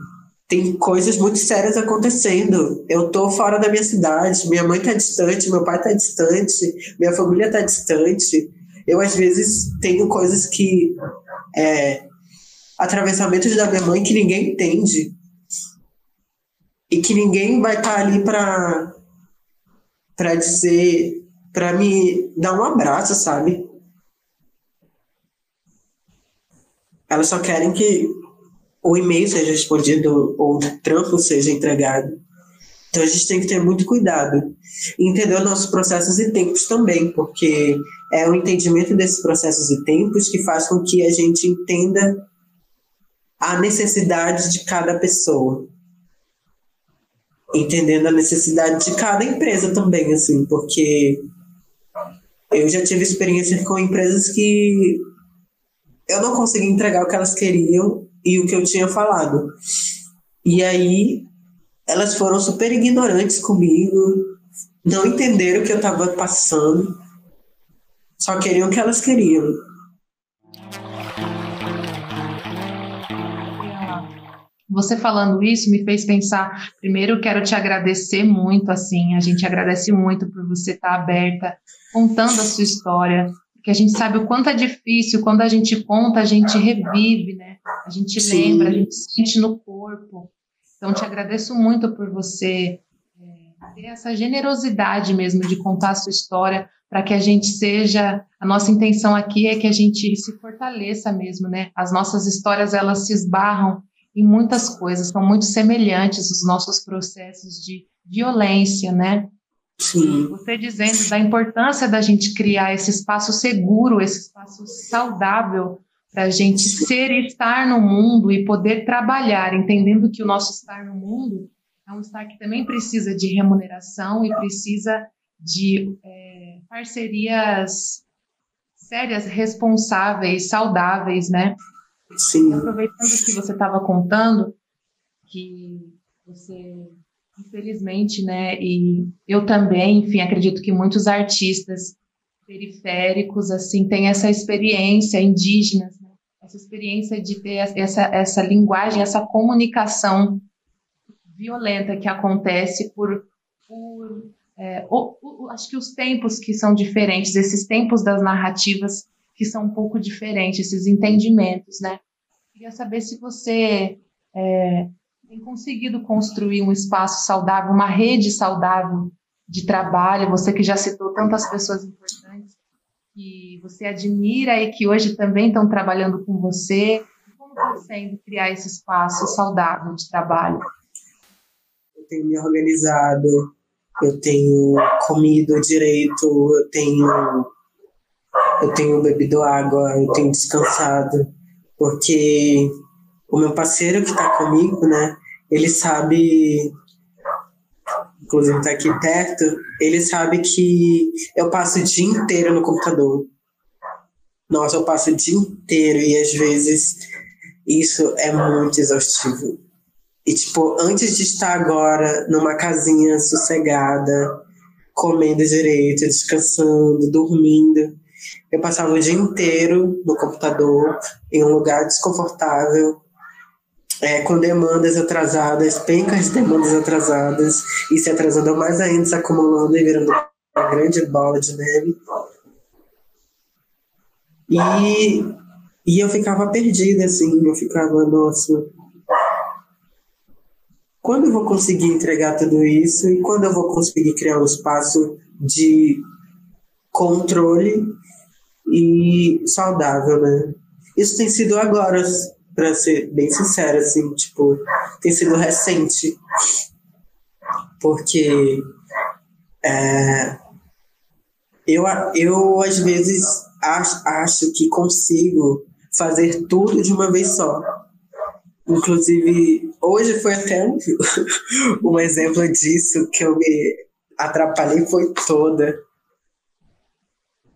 tem coisas muito sérias acontecendo. Eu tô fora da minha cidade, minha mãe tá distante, meu pai tá distante, minha família tá distante. Eu, às vezes, tenho coisas que. É, atravessamentos da minha mãe que ninguém entende. E que ninguém vai estar tá ali para para dizer, para me dar um abraço, sabe? Elas só querem que o e-mail seja respondido ou o trampo seja entregado. Então a gente tem que ter muito cuidado. Entender nossos processos e tempos também, porque é o entendimento desses processos e tempos que faz com que a gente entenda a necessidade de cada pessoa. Entendendo a necessidade de cada empresa também, assim, porque eu já tive experiência com empresas que eu não consegui entregar o que elas queriam e o que eu tinha falado. E aí elas foram super ignorantes comigo, não entenderam o que eu estava passando, só queriam o que elas queriam. Você falando isso me fez pensar. Primeiro, quero te agradecer muito. Assim, a gente agradece muito por você estar aberta, contando a sua história, porque a gente sabe o quanto é difícil. Quando a gente conta, a gente revive, né? A gente Sim. lembra, a gente sente no corpo. Então, te agradeço muito por você é, ter essa generosidade mesmo de contar a sua história, para que a gente seja. A nossa intenção aqui é que a gente se fortaleça mesmo, né? As nossas histórias, elas se esbarram em muitas coisas, são muito semelhantes os nossos processos de violência, né? Sim. Você dizendo da importância da gente criar esse espaço seguro, esse espaço saudável para a gente ser e estar no mundo e poder trabalhar, entendendo que o nosso estar no mundo é um estar que também precisa de remuneração e precisa de é, parcerias sérias, responsáveis, saudáveis, né? Sim. Aproveitando que você estava contando que você, infelizmente, né, e eu também, enfim, acredito que muitos artistas periféricos, assim, têm essa experiência, indígenas, essa experiência de ter essa, essa linguagem, essa comunicação violenta que acontece por, por é, o, o, acho que os tempos que são diferentes, esses tempos das narrativas que são um pouco diferentes, esses entendimentos, né? Queria saber se você é, tem conseguido construir um espaço saudável, uma rede saudável de trabalho, você que já citou tantas pessoas importantes que você admira e que hoje também estão trabalhando com você. Como está sendo criar esse espaço saudável de trabalho? Eu tenho me organizado, eu tenho comido direito, eu tenho eu tenho bebido água, eu tenho descansado, porque o meu parceiro que está comigo, né, ele sabe, inclusive está aqui perto, ele sabe que eu passo o dia inteiro no computador. Nossa, eu passo o dia inteiro e às vezes isso é muito exaustivo. E, tipo, antes de estar agora numa casinha sossegada, comendo direito, descansando, dormindo, eu passava o dia inteiro no computador, em um lugar desconfortável, é, com demandas atrasadas, pencas de demandas atrasadas, e se atrasando mais ainda, se acumulando e virando uma grande bola de neve. E, e eu ficava perdida, assim, eu ficava, nossa, quando eu vou conseguir entregar tudo isso e quando eu vou conseguir criar um espaço de controle e saudável, né? Isso tem sido agora, para ser bem sincero, assim, tipo, tem sido recente, porque é, eu, eu às vezes acho, acho que consigo fazer tudo de uma vez só. Inclusive, hoje foi até um, um exemplo disso que eu me atrapalhei foi toda.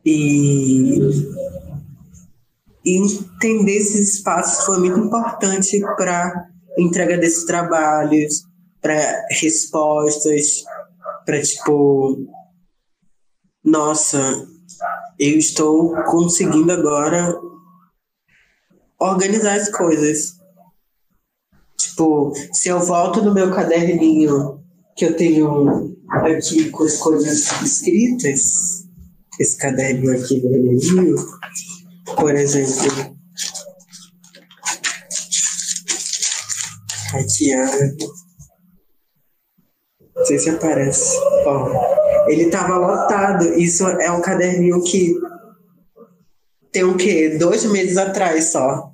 E, e entender esses espaços foi muito importante para entrega desses trabalhos, para respostas, para tipo, nossa, eu estou conseguindo agora organizar as coisas. Tipo, se eu volto no meu caderninho que eu tenho aqui com as coisas escritas, esse caderninho aqui vermelhinho, por exemplo, ó, não sei se aparece, ó, ele tava lotado, isso é um caderninho que tem o quê? Dois meses atrás só.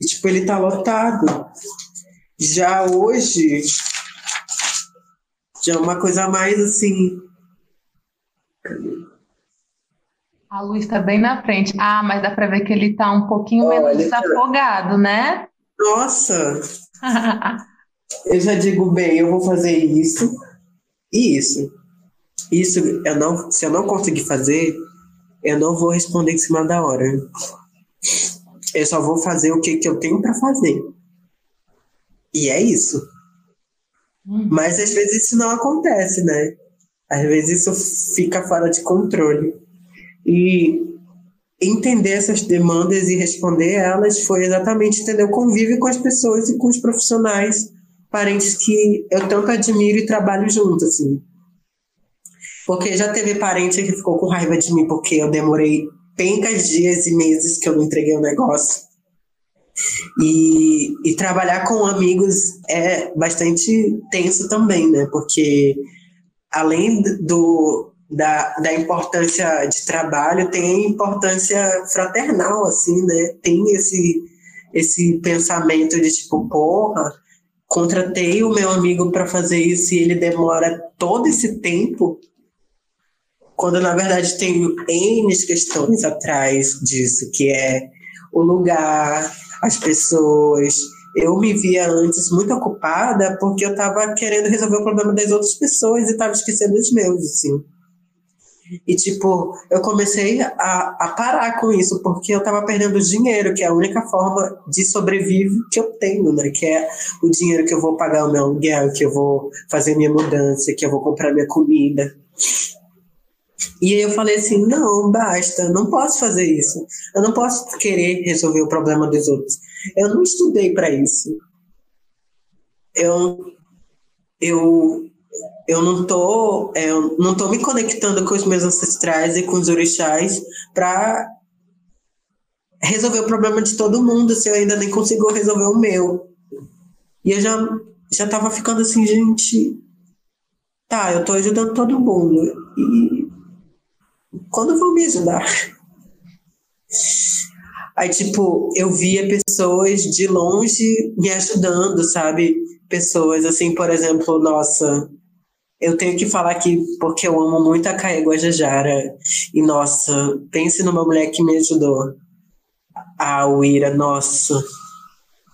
E, tipo, ele tá lotado. Já hoje, já é uma coisa mais assim. A luz está bem na frente. Ah, mas dá para ver que ele está um pouquinho Olha, menos desafogado, né? Nossa! eu já digo bem, eu vou fazer isso e isso. Isso, eu não, se eu não conseguir fazer, eu não vou responder em cima da hora. Eu só vou fazer o que, que eu tenho para fazer. E é isso. Hum. Mas às vezes isso não acontece, né? Às vezes isso fica fora de controle. E entender essas demandas e responder elas foi exatamente entender o convívio com as pessoas e com os profissionais, parentes que eu tanto admiro e trabalho junto, assim. Porque já teve parente que ficou com raiva de mim porque eu demorei pencas dias e meses que eu não entreguei o negócio. E, e trabalhar com amigos é bastante tenso também, né? Porque além do, da, da importância de trabalho, tem importância fraternal, assim, né? Tem esse, esse pensamento de tipo, porra, contratei o meu amigo para fazer isso e ele demora todo esse tempo quando na verdade tem N questões atrás disso, que é o lugar, as pessoas. Eu me via antes muito ocupada porque eu estava querendo resolver o problema das outras pessoas e estava esquecendo os meus, assim. E, tipo, eu comecei a, a parar com isso, porque eu estava perdendo dinheiro, que é a única forma de sobreviver que eu tenho, né? Que é o dinheiro que eu vou pagar o meu aluguel, que eu vou fazer minha mudança, que eu vou comprar minha comida. E aí eu falei assim, não, basta, não posso fazer isso. Eu não posso querer resolver o problema dos outros. Eu não estudei para isso. Eu, eu eu não tô, é, eu não tô me conectando com os meus ancestrais e com os orixás para resolver o problema de todo mundo se eu ainda nem consigo resolver o meu. E eu já já tava ficando assim, gente, tá, eu tô ajudando todo mundo. E quando vão me ajudar? Aí, tipo, eu via pessoas de longe me ajudando, sabe? Pessoas, assim, por exemplo, nossa, eu tenho que falar aqui porque eu amo muito a Caê Guajajara. E, nossa, pense numa mulher que me ajudou. A Uira, nossa.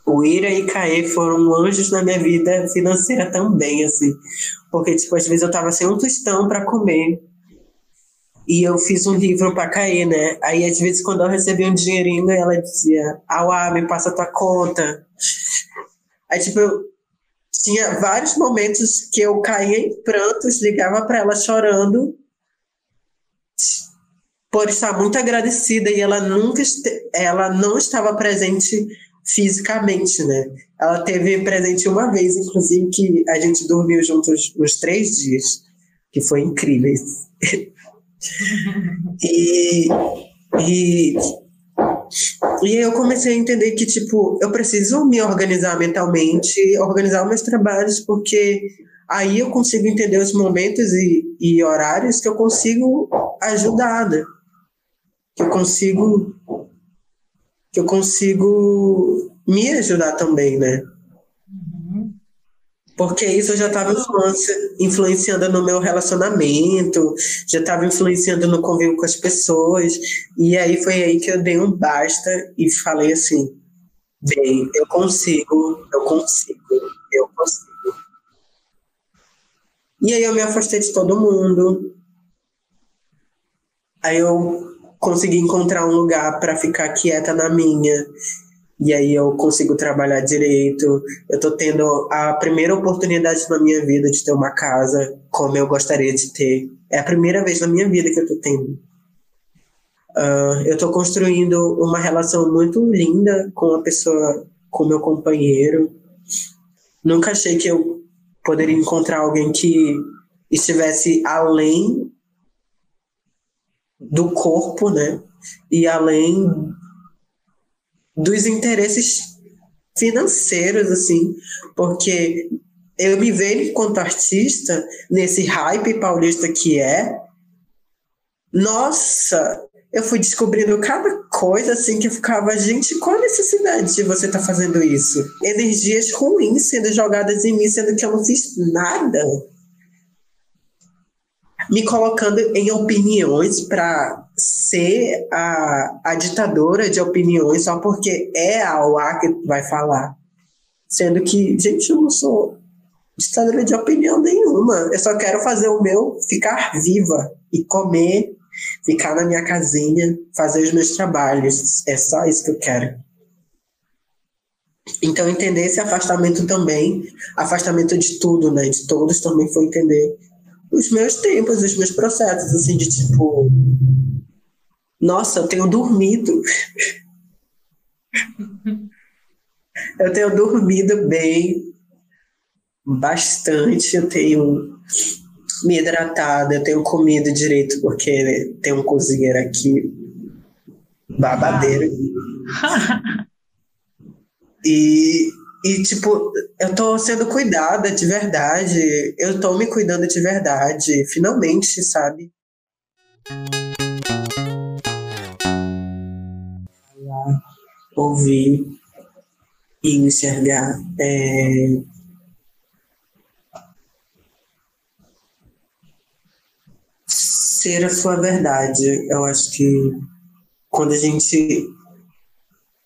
O Ira e Caê foram anjos na minha vida financeira também, assim. Porque, tipo, às vezes eu tava sem um tostão para comer. E eu fiz um livro para Caê, né? Aí, às vezes, quando eu recebia um dinheirinho, ela dizia: Auá, me passa tua conta. Aí, tipo, eu tinha vários momentos que eu caía em prantos, ligava para ela chorando, por estar muito agradecida e ela nunca, ela não estava presente fisicamente, né? Ela teve presente uma vez, inclusive, que a gente dormiu juntos uns três dias, que foi incrível. e, e, e eu comecei a entender que, tipo, eu preciso me organizar mentalmente, organizar meus trabalhos, porque aí eu consigo entender os momentos e, e horários que eu consigo ajudar, né? Que eu consigo que eu consigo me ajudar também, né? Porque isso já estava influenciando no meu relacionamento, já estava influenciando no convívio com as pessoas. E aí foi aí que eu dei um basta e falei assim: bem, eu consigo, eu consigo, eu consigo. E aí eu me afastei de todo mundo. Aí eu consegui encontrar um lugar para ficar quieta na minha. E aí eu consigo trabalhar direito. Eu tô tendo a primeira oportunidade na minha vida de ter uma casa como eu gostaria de ter. É a primeira vez na minha vida que eu tô tendo. Uh, eu tô construindo uma relação muito linda com a pessoa, com meu companheiro. Nunca achei que eu poderia encontrar alguém que estivesse além do corpo, né? E além dos interesses financeiros, assim, porque eu me vejo enquanto artista nesse hype paulista que é. Nossa, eu fui descobrindo cada coisa assim que ficava, gente, qual a necessidade de você estar tá fazendo isso? Energias ruins sendo jogadas em mim, sendo que eu não fiz nada me colocando em opiniões para ser a, a ditadora de opiniões só porque é a OA que vai falar. Sendo que, gente, eu não sou ditadora de opinião nenhuma. Eu só quero fazer o meu ficar viva e comer, ficar na minha casinha, fazer os meus trabalhos. É só isso que eu quero. Então, entender esse afastamento também, afastamento de tudo, né? De todos também foi entender os meus tempos, os meus processos, assim, de tipo. Nossa, eu tenho dormido. eu tenho dormido bem, bastante. Eu tenho me hidratado, eu tenho comido direito, porque tem um cozinheiro aqui, babadeiro. e e, tipo, eu tô sendo cuidada de verdade. Eu tô me cuidando de verdade. Finalmente, sabe? Ouvir e enxergar. É... Ser a sua verdade. Eu acho que quando a gente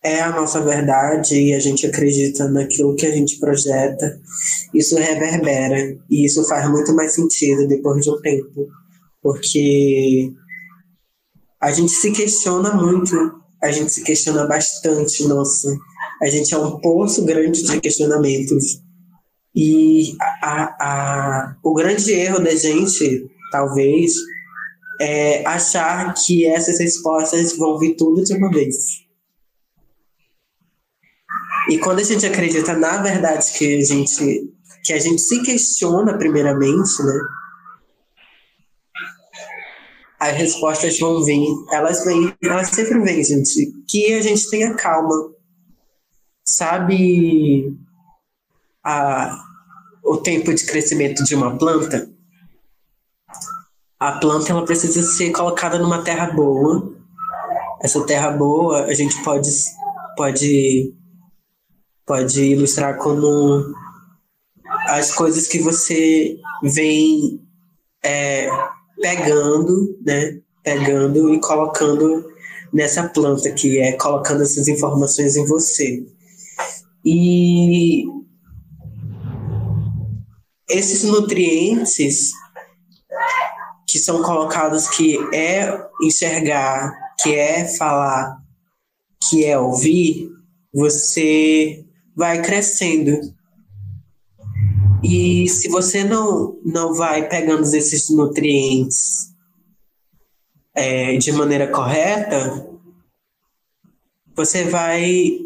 é a nossa verdade e a gente acredita naquilo que a gente projeta, isso reverbera e isso faz muito mais sentido depois de um tempo, porque a gente se questiona muito, a gente se questiona bastante, nossa, a gente é um poço grande de questionamentos. E a, a, o grande erro da gente, talvez, é achar que essas respostas vão vir tudo de uma vez e quando a gente acredita na verdade que a gente que a gente se questiona primeiramente, né? As respostas vão vir, elas vêm, elas sempre vêm, gente. Que a gente tenha calma. Sabe a, o tempo de crescimento de uma planta? A planta ela precisa ser colocada numa terra boa. Essa terra boa a gente pode pode pode ilustrar como as coisas que você vem é, pegando, né? Pegando e colocando nessa planta, que é colocando essas informações em você. E esses nutrientes que são colocados, que é enxergar, que é falar, que é ouvir, você vai crescendo. E se você não, não vai pegando esses nutrientes é, de maneira correta, você vai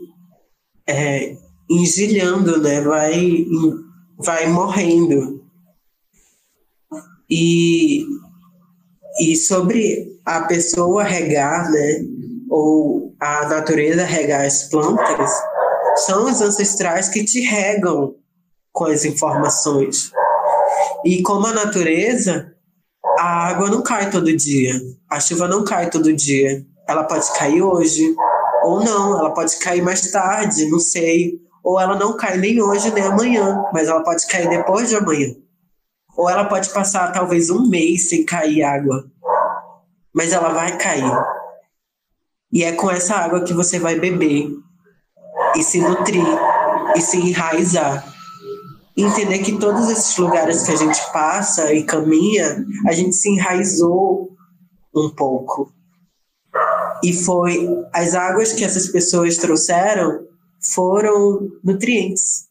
é, engilhando, né? Vai, vai morrendo. E, e sobre a pessoa regar, né? Ou a natureza regar as plantas, são os ancestrais que te regam com as informações. E como a natureza, a água não cai todo dia, a chuva não cai todo dia. Ela pode cair hoje, ou não, ela pode cair mais tarde, não sei. Ou ela não cai nem hoje nem amanhã, mas ela pode cair depois de amanhã. Ou ela pode passar talvez um mês sem cair água, mas ela vai cair. E é com essa água que você vai beber e se nutrir e se enraizar entender que todos esses lugares que a gente passa e caminha, a gente se enraizou um pouco. E foi as águas que essas pessoas trouxeram foram nutrientes.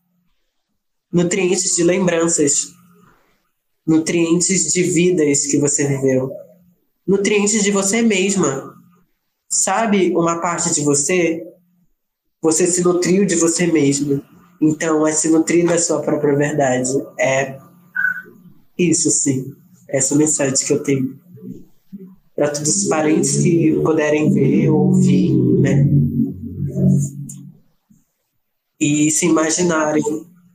Nutrientes de lembranças. Nutrientes de vidas que você viveu. Nutrientes de você mesma. Sabe uma parte de você? Você se nutriu de você mesma então, é se nutrir da sua própria verdade. É isso, sim. Essa mensagem que eu tenho. Para todos os parentes que puderem ver ou ouvir, né? E se imaginarem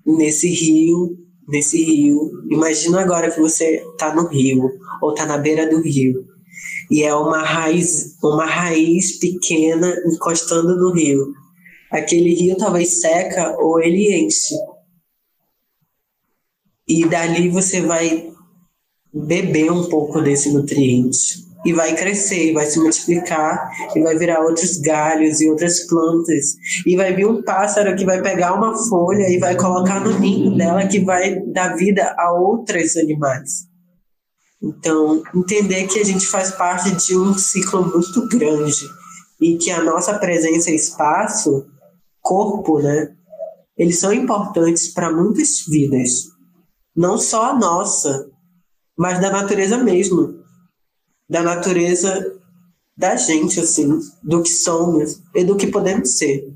nesse rio, nesse rio. Imagina agora que você está no rio, ou está na beira do rio. E é uma raiz, uma raiz pequena encostando no rio aquele rio talvez seca ou ele enche. E dali você vai beber um pouco desse nutriente e vai crescer, vai se multiplicar e vai virar outros galhos e outras plantas e vai vir um pássaro que vai pegar uma folha e vai colocar no ninho dela que vai dar vida a outros animais. Então, entender que a gente faz parte de um ciclo muito grande e que a nossa presença e espaço corpo, né? Eles são importantes para muitas vidas, não só a nossa, mas da natureza mesmo, da natureza da gente, assim, do que somos e do que podemos ser.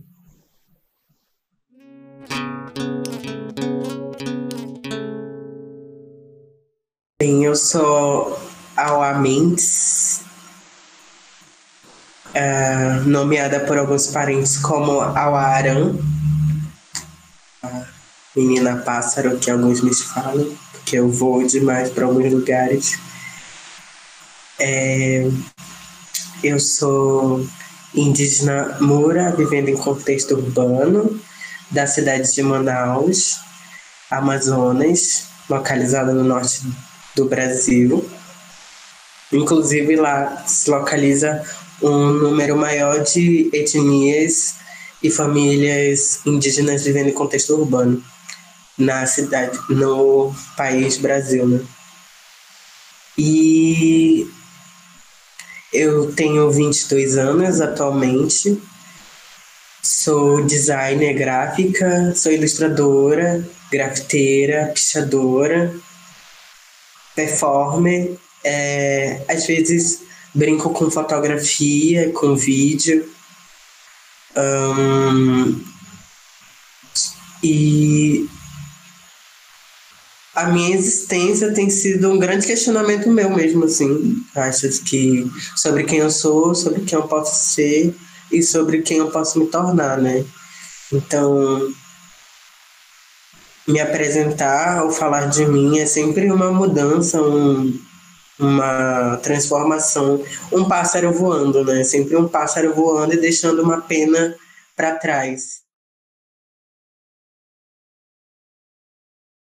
Bem, eu sou Aua Mendes, é, nomeada por alguns parentes como Awaran, menina pássaro, que alguns me falam, porque eu vou demais para alguns lugares. É, eu sou indígena Mura, vivendo em contexto urbano da cidade de Manaus, Amazonas, localizada no norte do Brasil. Inclusive lá se localiza um número maior de etnias e famílias indígenas vivendo em contexto urbano na cidade, no país Brasil, né? E eu tenho 22 anos atualmente, sou designer gráfica, sou ilustradora, grafiteira, pichadora, performer, é, às vezes brinco com fotografia, com vídeo. Um, e a minha existência tem sido um grande questionamento meu mesmo, assim. Acho que sobre quem eu sou, sobre quem eu posso ser e sobre quem eu posso me tornar, né? Então, me apresentar ou falar de mim é sempre uma mudança, um, uma transformação, um pássaro voando, né? Sempre um pássaro voando e deixando uma pena para trás.